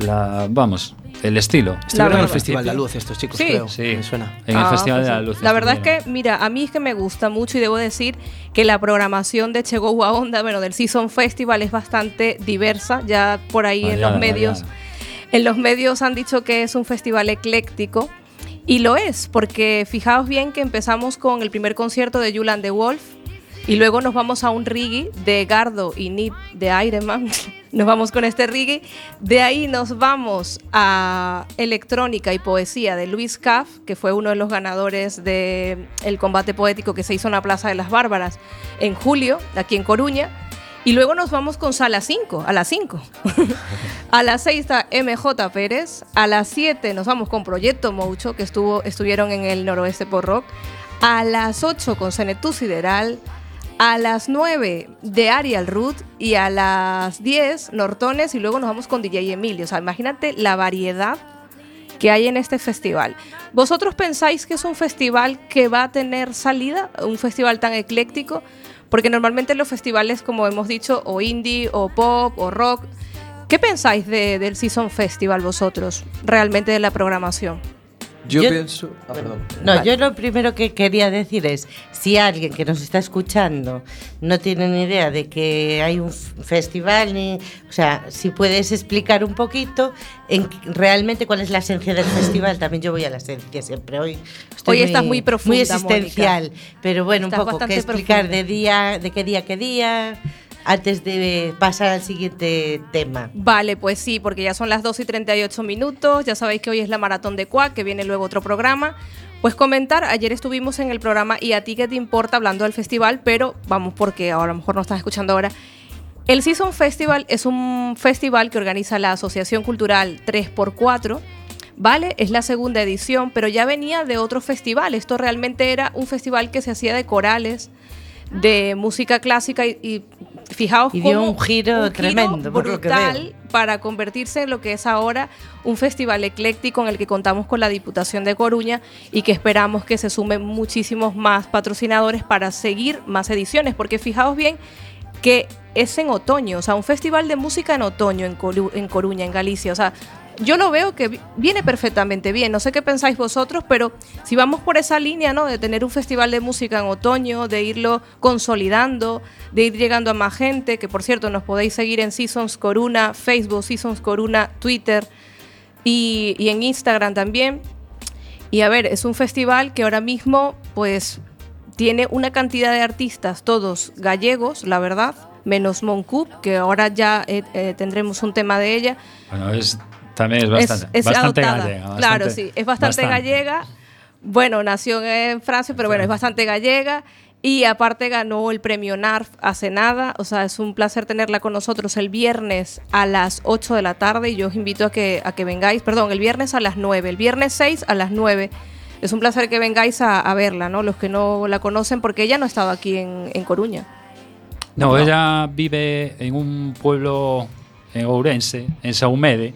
la. Vamos, el estilo. Estuvieron en el. Festival de la Luz estos chicos, Sí. creo. Sí, Me suena. en el Ah, Festival pues de la. Luz. La verdad es que, mira, a mí es que me gusta mucho y debo decir que la programación de Chegou a Onda, bueno, del Season Festival es bastante diversa. Ya por ahí en los medios. En los medios han dicho que es un festival ecléctico. Y lo es, porque fijaos bien que empezamos con el primer concierto de Julian the Wolf y luego nos vamos a un reggae de Gardo y Nip de Ironman. *laughs* Nos vamos con este reggae. De ahí nos vamos a electrónica y poesía de Luis Caff, que fue uno de los ganadores del el combate poético que se hizo en la Plaza de las Bárbaras en julio, aquí en Coruña. Y luego nos vamos con Sala 5, a las *laughs* 5. a las 6 está MJ Pérez. A las 7 nos vamos con Proyecto Moucho, que estuvo, estuvieron en el noroeste por rock. A las 8 con Senetú Sideral. A las 9 de Arial Root. Y a las 10 Nortones. Y luego nos vamos con DJ Emilio. O sea, imagínate la variedad que hay en este festival. ¿Vosotros pensáis que es un festival que va a tener salida? ¿Un festival tan ecléctico? Porque normalmente los festivales, como hemos dicho, o indie, o pop, o rock. ¿Qué pensáis de- del Season Festival vosotros, realmente de la programación? Yo, Yo- pienso. Ah, perdón. No, yo lo primero que quería decir es, si alguien que nos está escuchando no tiene ni idea de que hay un festival, ni, o sea, si puedes explicar un poquito en realmente cuál es la esencia del festival, también yo voy a la esencia siempre. Hoy, estoy Hoy estás muy profunda, muy existencial, pero bueno, Estás un poco que explicar profunda. de día, de qué día, qué día, antes de pasar al siguiente tema. Vale, pues sí, porque ya son las 2 y 38 minutos. Ya sabéis que hoy es la maratón de Cuac, que viene luego otro programa. Pues comentar, ayer estuvimos en el programa Y a ti qué te importa hablando del festival, pero vamos porque ahora a lo mejor no estás escuchando ahora. El Season Festival es un festival que organiza la Asociación Cultural 3x4. Vale, es la segunda edición, pero ya venía de otro festival. Esto realmente era un festival que se hacía de corales, de música clásica y, y fijaos Y dio cómo un giro tremendo, por lo que veo. para convertirse en lo que es ahora un festival ecléctico en el que contamos con la Diputación de Coruña y que esperamos que se sumen muchísimos más patrocinadores para seguir más ediciones, porque fijaos bien que es en otoño, o sea, un festival de música en otoño en, Coru- en Coruña, en Galicia, o sea, yo lo veo que vi- viene perfectamente bien, no sé qué pensáis vosotros, pero si vamos por esa línea, ¿no? De tener un festival de música en otoño, de irlo consolidando, de ir llegando a más gente, que por cierto nos podéis seguir en Seasons Coruna, Facebook Seasons Coruna, Twitter y, en Instagram también. Y a ver, es un festival que ahora mismo pues tiene una cantidad de artistas, todos gallegos, la verdad, menos Moncoup, que ahora ya eh, eh, tendremos un tema de ella. Bueno, es, también es bastante, es bastante adoptada. gallega. claro, bastante- sí, es bastante, bastante. gallega. Bueno, nació en Francia, pero bueno, es bastante gallega. Y aparte ganó el premio NARF hace nada. O sea, es un placer tenerla con nosotros el viernes a las 8 de la tarde. Y yo os invito a que, a que vengáis, perdón, el viernes a las 9. El viernes 6 a las 9. Es un placer que vengáis a, a verla, ¿no? Los que no la conocen, porque ella no ha estado aquí en, en Coruña. No, ella vive en un pueblo en Ourense, en Saumede,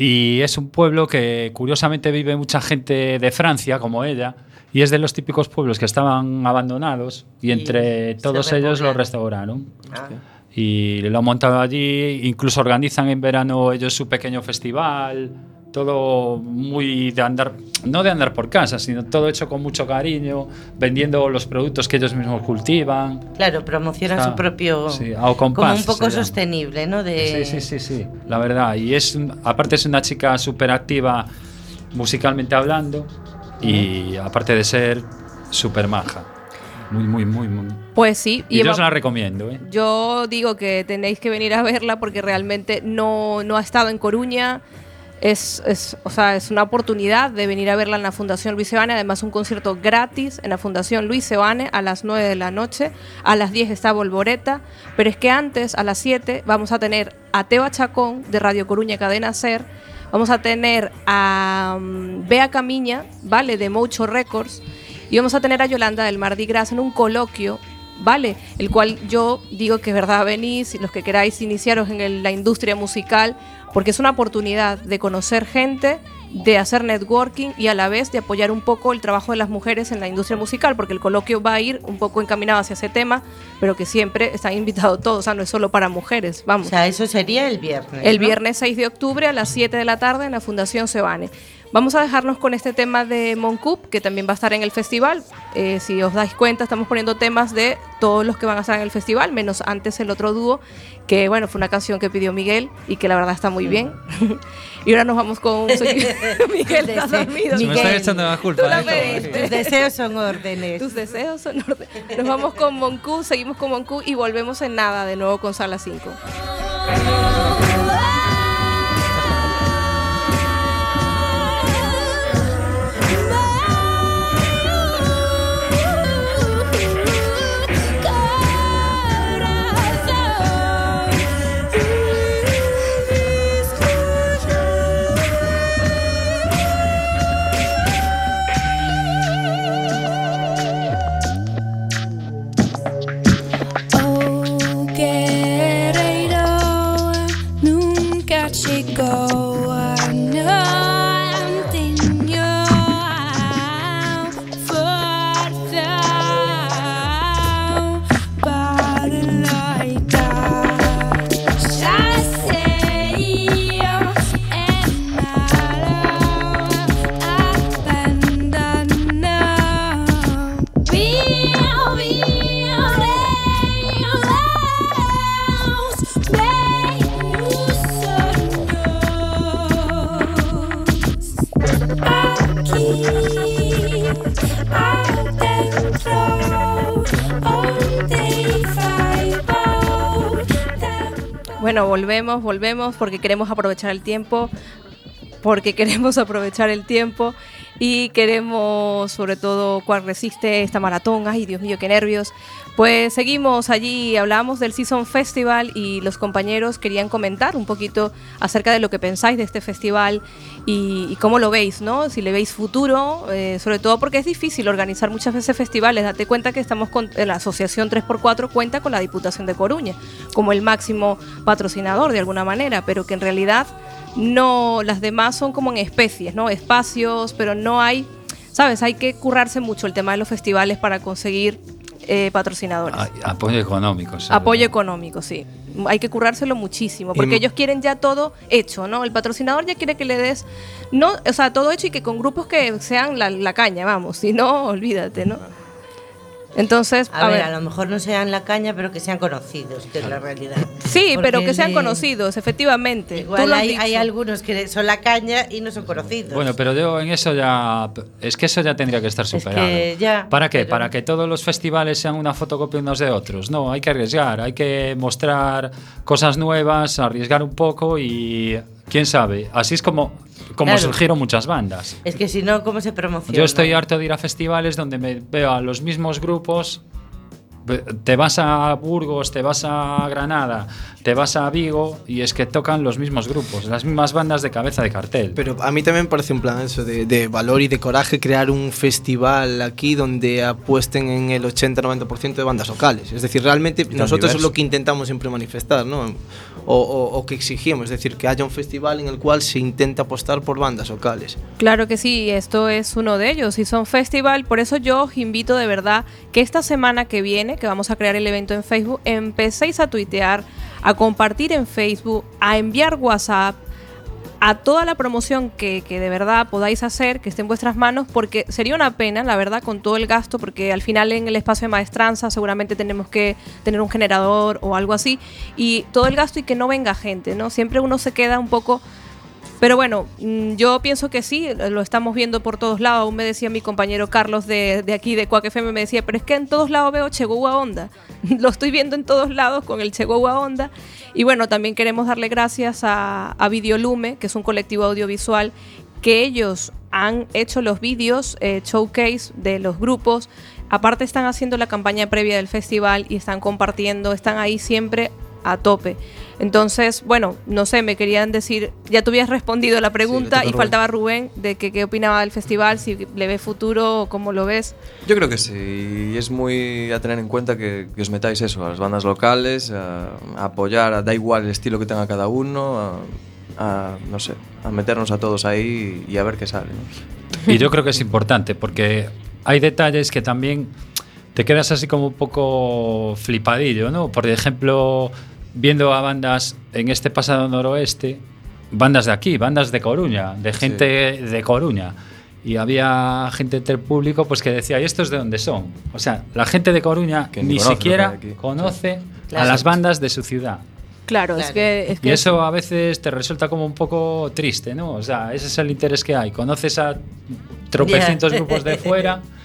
y es un pueblo que curiosamente vive mucha gente de Francia, como ella, y es de los típicos pueblos que estaban abandonados y entre se todos ellos lo restauraron. Ah. Y lo han montado allí, incluso organizan en verano ellos su pequeño festival, todo muy de andar, no de andar por casa, sino todo hecho con mucho cariño, vendiendo los productos que ellos mismos cultivan. Claro, promocionan su propio. sí, como compás un poco sostenible, ¿no? De, Sí, sí, sí, sí, la verdad. Y es, aparte es una chica súper activa musicalmente hablando y aparte de ser súper maja. Muy, muy, muy, muy. Pues sí. Y yo hemos- se la recomiendo, ¿eh? Yo digo que tenéis que venir a verla porque realmente no, no ha estado en Coruña. Es, es, o sea, es una oportunidad de venir a verla en la Fundación Luis Sebane. Además, un concierto gratis en la Fundación Luis Sebane a las 9 de la noche. A las 10 está Volvoreta. Pero es que antes, a las 7, vamos a tener a Teba Chacón de Radio Coruña Cadena Ser. Vamos a tener a mm, Bea Camiña, ¿vale? De Mocho Records. Y vamos a tener a Yolanda del Mardi Gras en un coloquio ¿vale? El cual yo digo que es verdad venís, los que queráis iniciaros en la industria musical, porque es una oportunidad de conocer gente, de hacer networking y a la vez de apoyar un poco el trabajo de las mujeres en la industria musical, porque el coloquio va a ir un poco encaminado hacia ese tema, pero que siempre están invitados todos, o sea, no es solo para mujeres, vamos. O sea, eso sería el viernes. El ¿no? viernes 6 de octubre a las 7 de la tarde en la Fundación Sebane. Vamos a dejarnos con este tema de Moncup, que también va a estar en el festival. Eh, si os dais cuenta, estamos poniendo temas de todos los que van a estar en el festival, menos antes el otro dúo, que bueno, fue una canción que pidió Miguel y que la verdad está muy bien. *laughs* y ahora nos vamos con *laughs* Miguel, está dormido. Se me está echando la culpa. Tú la pediste. Tus deseos son órdenes. Tus deseos son orden. Nos vamos con Moncu, seguimos con Moncu y volvemos en nada de nuevo con Sala 5. Volvemos, volvemos porque queremos aprovechar el tiempo, porque queremos *laughs* aprovechar el tiempo y queremos sobre todo cuál resiste esta maratón. Ay, Dios mío, qué nervios. Pues seguimos allí, hablamos del Season Festival y los compañeros querían comentar un poquito acerca de lo que pensáis de este festival y, cómo lo veis, ¿no? Si le veis futuro, eh, sobre todo porque es difícil organizar muchas veces festivales. Date cuenta que estamos con en la asociación 3x4 cuenta con la Diputación de Coruña como el máximo patrocinador de alguna manera, pero que en realidad no las demás son como en especies, ¿no? Espacios, pero no hay, ¿sabes? Hay que currarse mucho el tema de los festivales para conseguir eh, patrocinadores. Ay, apoyo económico. Apoyo económico, sí. Hay que currárselo muchísimo, porque Y- ellos quieren ya todo hecho, ¿no? El patrocinador ya quiere que le des, no, o sea, todo hecho y que con grupos que sean la, la caña, vamos, si no, *laughs* olvídate, ¿no? Entonces, A, a, ver, ver, a lo mejor no sean la caña, pero que sean conocidos, que es la realidad. sí, pero que sean de- conocidos, efectivamente. Igual hay, hay algunos que son la caña y no son conocidos. Bueno, pero yo en eso ya. Es que eso ya tendría que estar que superado. ya, ¿Para qué? pero- Para que todos los festivales sean una fotocopia unos de otros. No, hay que arriesgar, hay que mostrar cosas nuevas, arriesgar un poco y quién sabe. Así es como, como Claro. surgieron muchas bandas. Es que si no, ¿cómo se promociona? Yo estoy harto de ir a festivales donde me veo a los mismos grupos. Te vas a Burgos, te vas a Granada, te vas a Vigo y es que tocan los mismos grupos, las mismas bandas de cabeza de cartel. Pero a mí también me parece un plan eso de, de valor y de coraje crear un festival aquí donde apuesten en el 80-90% de bandas locales. Es decir, realmente nosotros es lo que intentamos siempre manifestar, ¿no? O, o- o que exigimos, es decir, que haya un festival en el cual se intenta apostar por bandas locales. Claro que sí, esto es uno de ellos y son festival, por eso yo os invito de verdad que esta semana que viene, que vamos a crear el evento en Facebook, empecéis a tuitear, a compartir en Facebook, a enviar WhatsApp, a toda la promoción que, de verdad podáis hacer, que esté en vuestras manos, porque sería una pena, la verdad, con todo el gasto, porque al final en el espacio de maestranza seguramente tenemos que tener un generador o algo así, y todo el gasto y que no venga gente, ¿no? Siempre uno se queda un poco pero bueno, mm, yo pienso que sí, lo estamos viendo por todos lados. Aún me decía mi compañero Carlos de, de aquí, de Quack FM, me decía, pero es que en todos lados veo Chihuahua Onda. *laughs* lo estoy viendo en todos lados con el Chihuahua Onda. Y bueno, también queremos darle gracias a, a Videolume, que es un colectivo audiovisual, que ellos han hecho los vídeos, eh, showcase de los grupos. Aparte están haciendo la campaña previa del festival y están compartiendo, están ahí siempre a tope. Entonces, bueno, no sé, me querían decir, ya tú habías respondido la pregunta y faltaba Rubén de que qué opinaba del festival, si le ve futuro o cómo lo ves. Yo creo que sí, y es muy a tener en cuenta que, que os metáis eso, a las bandas locales, a, a apoyar, a- da igual el estilo que tenga cada uno, a, a, no sé, a meternos a todos ahí y a ver qué sale. ¿no? Y yo creo que es importante porque hay detalles que también te quedas así como un poco flipadillo, ¿no? Por ejemplo, viendo a bandas en este pasado noroeste, bandas de aquí, bandas de Coruña, de gente de Coruña. Y había gente del público pues que decía, ¿y estos de dónde son? O sea, la gente de Coruña Que ni siquiera conoce Claro. a las bandas de su ciudad. Claro, es Claro. que... Es Y que eso a veces te resulta como un poco triste, ¿no? O sea, ese es el interés que hay. Conoces a tropecientos Ya. grupos de fuera *laughs*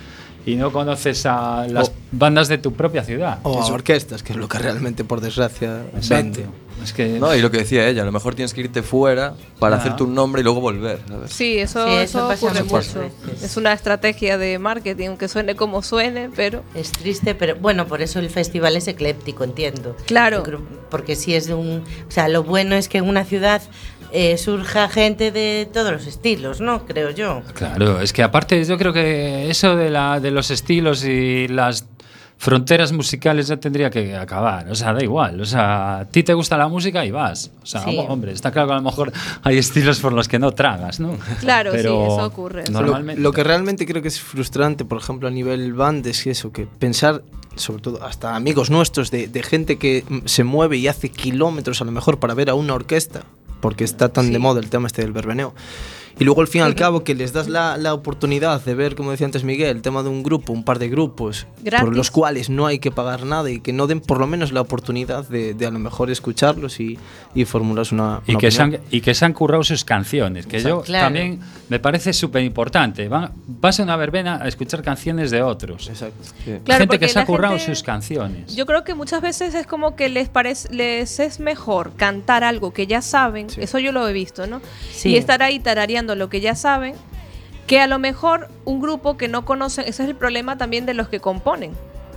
y no conoces a las O- bandas de tu propia ciudad. O a orquestas, que es lo que realmente, por desgracia, Exacto. vende. Es que No, y lo que decía ella, a lo mejor tienes que irte fuera para Ah. hacerte un nombre y luego volver. ¿sabes? Sí, eso, Sí, eso eso pasa ocurre mucho. Es una estrategia de marketing, aunque suene como suene, pero... Es triste, pero bueno, por eso el festival es ecléptico, entiendo. Claro. Porque si es de un. O sea, lo bueno es que en una ciudad eh, surja gente de todos los estilos, ¿no? Creo yo. Claro, es que aparte yo creo que eso de, la, de los estilos y las fronteras musicales ya tendría que acabar. O sea, da igual. O sea, a ti te gusta la música y vas. O sea, Sí. hombre, está claro que a lo mejor hay estilos por los que no tragas, ¿no? Claro, sí, eso ocurre. Lo- Normalmente. Lo, que realmente creo que es frustrante, por ejemplo, a nivel band, es eso, que pensar, sobre todo hasta amigos nuestros, de, de gente que se mueve y hace kilómetros a lo mejor para ver a una orquesta, porque está tan de moda el tema este del verbeneo. Y luego al fin y al cabo que les das la, la oportunidad de ver, como decía antes Miguel, el tema de un grupo, un par de grupos, Gratis. por los cuales no hay que pagar nada y que no den por lo menos la oportunidad de, de a lo mejor escucharlos y, y formularse una, y una que, se han, y que se han currado sus canciones, que yo Claro. también me parece súper importante. Vas a una verbena a escuchar canciones de otros. Exacto. Sí. Claro, gente que se ha currado gente- sus canciones. Yo creo que muchas veces es como que les parece, les es mejor cantar algo que ya saben, eso yo lo he visto, ¿no? Sí. Y estar ahí tarareando lo que ya saben, que a lo mejor un grupo que no conocen, ese es el problema también de los que componen.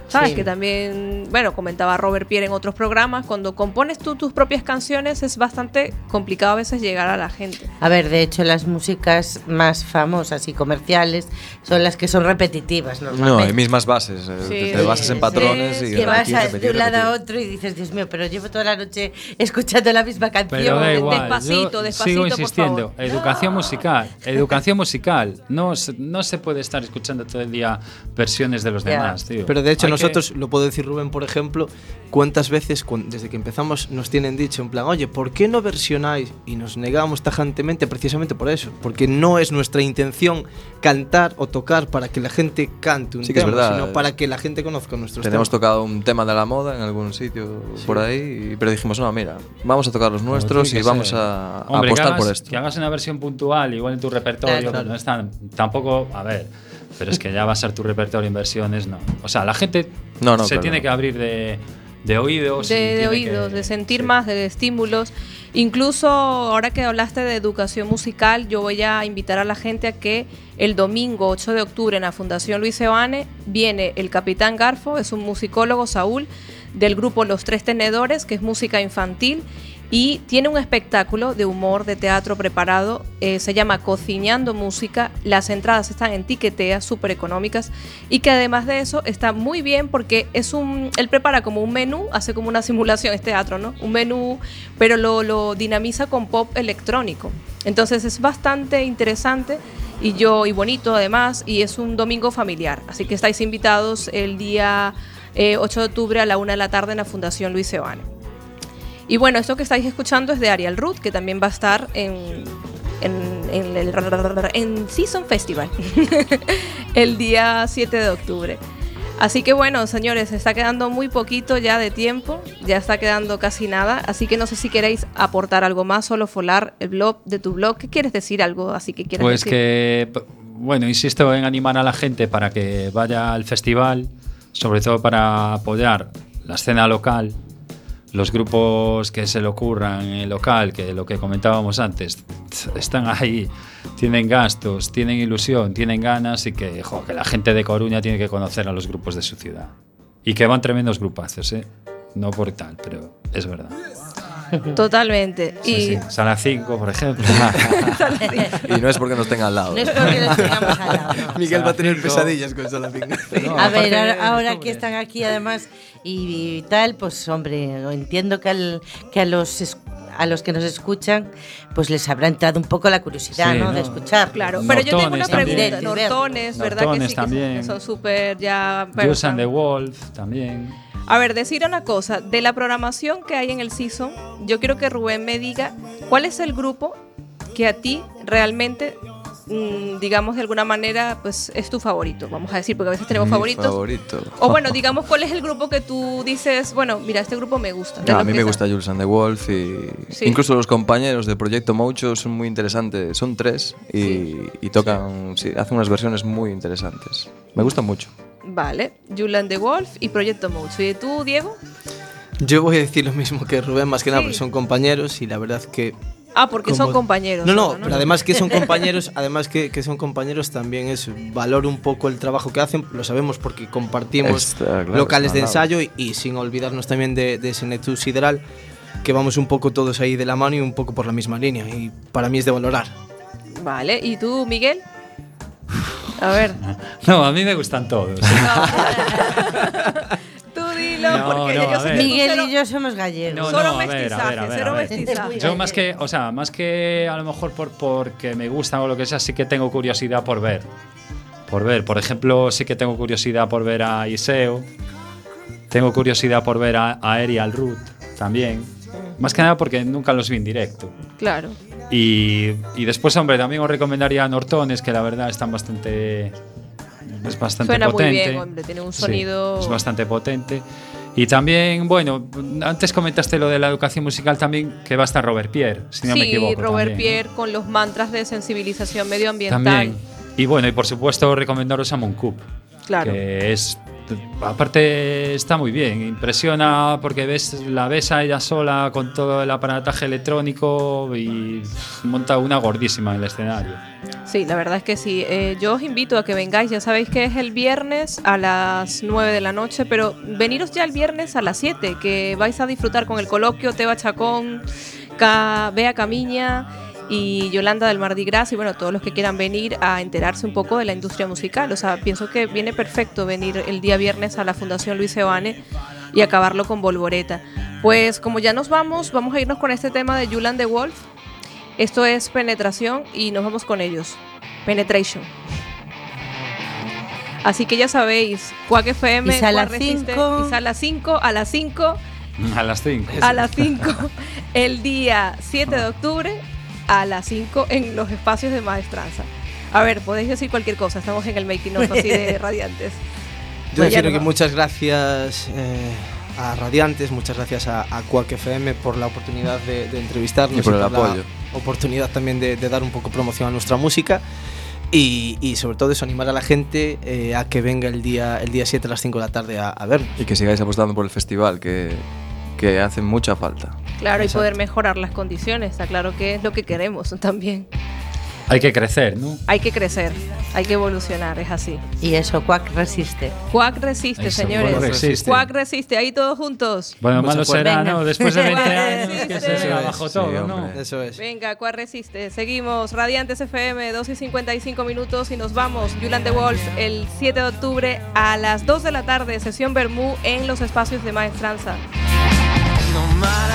¿Sabes? Sí. Que también, bueno, comentaba Robert Pierre en otros programas, cuando compones tú tus propias canciones es bastante complicado a veces llegar a la gente. A ver, de hecho, las músicas más famosas y comerciales son las que son repetitivas No, normalmente. hay mismas bases, eh, Sí, te basas en patrones sí, y que vas repetir, a- repetir, de un lado a repetir. otro y dices, Dios mío, pero llevo toda la noche escuchando la misma canción. Pero da igual. despacito, yo despacito, sigo por insistiendo. favor. Educación musical. Educación musical. No, se- no se puede estar escuchando todo el día versiones de los Ya. demás, tío. Pero de hecho Hay que- nosotros, lo puedo decir Rubén, por ejemplo, cuántas veces cuan- desde que empezamos nos tienen dicho en plan, oye, ¿por qué no versionáis? Y nos negamos tajantemente precisamente por eso, porque no es nuestra intención cantar o tocar para que la gente cante un Sí que es tema, verdad. sino para que la gente conozca nuestros Tenemos temas. tocado un tema de la moda en algún sitio por ahí, pero dijimos, no, mira, vamos a tocar los nuestros y que vamos a, a Hombre, que apostar hagas- por esto. Que hagas una versión puntual, igual en tu repertorio, Claro. que no está tampoco, a ver, pero es que ya va a ser tu repertorio en versiones, no. O sea, la gente No, no, se claro. tiene que abrir de, de oídos. de, de oídos, que- de sentir sí. más, de estímulos. Incluso ahora que hablaste de educación musical, yo voy a invitar a la gente a que el domingo 8 de octubre en la Fundación Luis Seoane viene el Capitán Garfo, es un musicólogo, Saúl, del grupo Los Tres Tenedores, que es música infantil, y tiene un espectáculo de humor, de teatro preparado, eh, se llama Cociñando Música, las entradas están en tiquetea, súper económicas, y que además de eso está muy bien porque es un, él prepara como un menú, hace como una *laughs* simulación, es teatro, ¿no? Un menú, pero lo, lo dinamiza con pop electrónico. Entonces es bastante interesante y yo y bonito además, y es un domingo familiar, así que estáis invitados el día eh, 8 de octubre a la una de la tarde en la Fundación Luis Seoane. Y bueno, esto que estáis escuchando es de Ariel Ruth, que también va a estar en, en, en el en Season Festival *laughs* el día 7 de octubre. Así que bueno, señores, está quedando muy poquito ya de tiempo, ya está quedando casi nada, así que no sé si queréis aportar algo más, solo folar el blog de tu blog. ¿Qué quieres decir? ¿Algo así que quieras Pues decir? que, bueno, insisto en animar a la gente para que vaya al festival, sobre todo para apoyar la escena local, los grupos que se le ocurran en el local, que lo que comentábamos antes, están ahí, tienen gastos, tienen ilusión, tienen ganas y que, jo, que la gente de Coruña tiene que conocer a los grupos de su ciudad. Y que van tremendos grupazos, ¿eh? No por tal, pero es verdad. *laughs* Totalmente. Sí, y sí. Sala 5, por ejemplo. *laughs* Y no es porque nos tenga al lado. No es porque los tengamos al lado. no. *laughs* Miguel va a tener pesadillas con Sala 5. a ver, ahora, ahora que están aquí además y, tal, pues hombre, entiendo que, al- que a los a los que nos escuchan, pues les habrá entrado un poco la curiosidad, Sí, ¿no? ¿no? De escuchar. Claro, pero yo tengo una pregunta. Nortones, ¿verdad que Nortones sí? Que son- también. Que son súper ya... Juice and the Wolf también. A ver, decir una cosa, de la programación que hay en el season, yo quiero que Rubén me diga cuál es el grupo que a ti realmente, mm, digamos de alguna manera, pues es tu favorito, vamos a decir, porque a veces tenemos Mi favoritos. favorito. O bueno, digamos cuál es el grupo que tú dices, bueno, mira, este grupo me gusta. lo a mí me gusta Jules and the Wolf y Sí. incluso los compañeros de Proyecto Mocho son muy interesantes, son tres y, y tocan, sí, hacen unas versiones muy interesantes. Me gustan mucho. Vale, Julian the Wolf y Proyecto Mocho. ¿Y tú, Diego? Yo voy a decir lo mismo que Rubén, más que nada, porque son compañeros y la verdad que Ah, porque son compañeros. No, no, pero además que son compañeros, además que, que son compañeros también es valoro un poco el trabajo que hacen, lo sabemos porque compartimos claro, locales de ensayo y, y sin olvidarnos también de, de Senetu Sideral, que vamos un poco todos ahí de la mano y un poco por la misma línea y para mí es de valorar. Vale, ¿y tú, Miguel? A ver, No, a mí me gustan todos. *laughs* tú dilo, No, porque no, yo a sé ver. que tú Miguel cero- y yo somos gallegos. No, Solo no, a ver, a mestizaje, ver, a ver, cero a ver. mestizaje. Yo más que, o sea, más que a lo mejor por porque me gustan o lo que sea, sí que tengo curiosidad por ver. Por ver, por ejemplo, sí que tengo curiosidad por ver a Iseo. Tengo curiosidad por ver a, a Ariel Root también. Más que nada porque nunca los vi en directo. Claro. Y, y después, hombre, también os recomendaría a Nortones, que la verdad están bastante. Es bastante Suena muy potente. bien, hombre, tiene un Sí, sonido- es bastante potente. Y también, bueno, antes comentaste lo de la educación musical también, que va a estar Robert Pierre, si no sí, me equivoco. Robert también, ¿no? Pierre con los mantras de sensibilización medioambiental. También. Y bueno, y por supuesto recomendaros a Moncoup, Claro. que es aparte está muy bien, impresiona porque ves la ves a ella sola con todo el aparataje electrónico y monta una gordísima en el escenario. Sí, la verdad es que sí. Eh, yo os invito a que vengáis. Ya sabéis que es el viernes a las 9 de la noche, pero veniros ya el viernes a las 7, que vais a disfrutar con el coloquio Teba Chacón, Bea Camiña y Yolanda del Mardi Gras y bueno, todos los que quieran venir a enterarse un poco de la industria musical. O sea, pienso que viene perfecto venir el día viernes a la Fundación Luis Seoane y acabarlo con Volvoreta. Pues como ya nos vamos, vamos a irnos con este tema de Yulan de Wolf. Esto es penetración y nos vamos con ellos. Penetration. Así que ya sabéis, Quack FM, Y Quack Resiste, cinco. y sala 5 a las 5 A las 5. a las 5 el día 7 de octubre a las 5 en los espacios de maestranza. A ver, podéis decir cualquier cosa, estamos en el making of así de *laughs* radiantes. Yo Pues quiero nos que muchas gracias eh, a Radiantes, muchas gracias a, a Quack FM por la oportunidad de, de entrevistarnos Y por el la apoyo. oportunidad también de, de dar un poco promoción a nuestra música y, y sobre todo eso, animar a la gente eh, a que venga el día, el día 7 a las 5 de la tarde a, a vernos. Y que sigáis apostando por el festival, que, que hace mucha falta. Claro, y Exacto. poder mejorar las condiciones, está claro que es lo que queremos *laughs* también. Hay que crecer, ¿no? Hay que crecer, hay que evolucionar, es así. Y eso, Quack resiste. Cuac resiste, Eso, señores. Quack resiste. Cuac resiste, ahí todos juntos. Bueno, malo será, Venga. ¿no? Después de *laughs* 20 Cuac años resiste. que se abajo Sí, todo, ¿no? hombre. Eso es. Venga, ¿cuál resiste? Seguimos, Radiantes FM, 2 y 55 minutos y nos vamos. Yulan de Wolf, el 7 de octubre a las 2 de la tarde, sesión Bermú en los espacios de Maestranza. No matter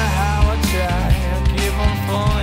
boy.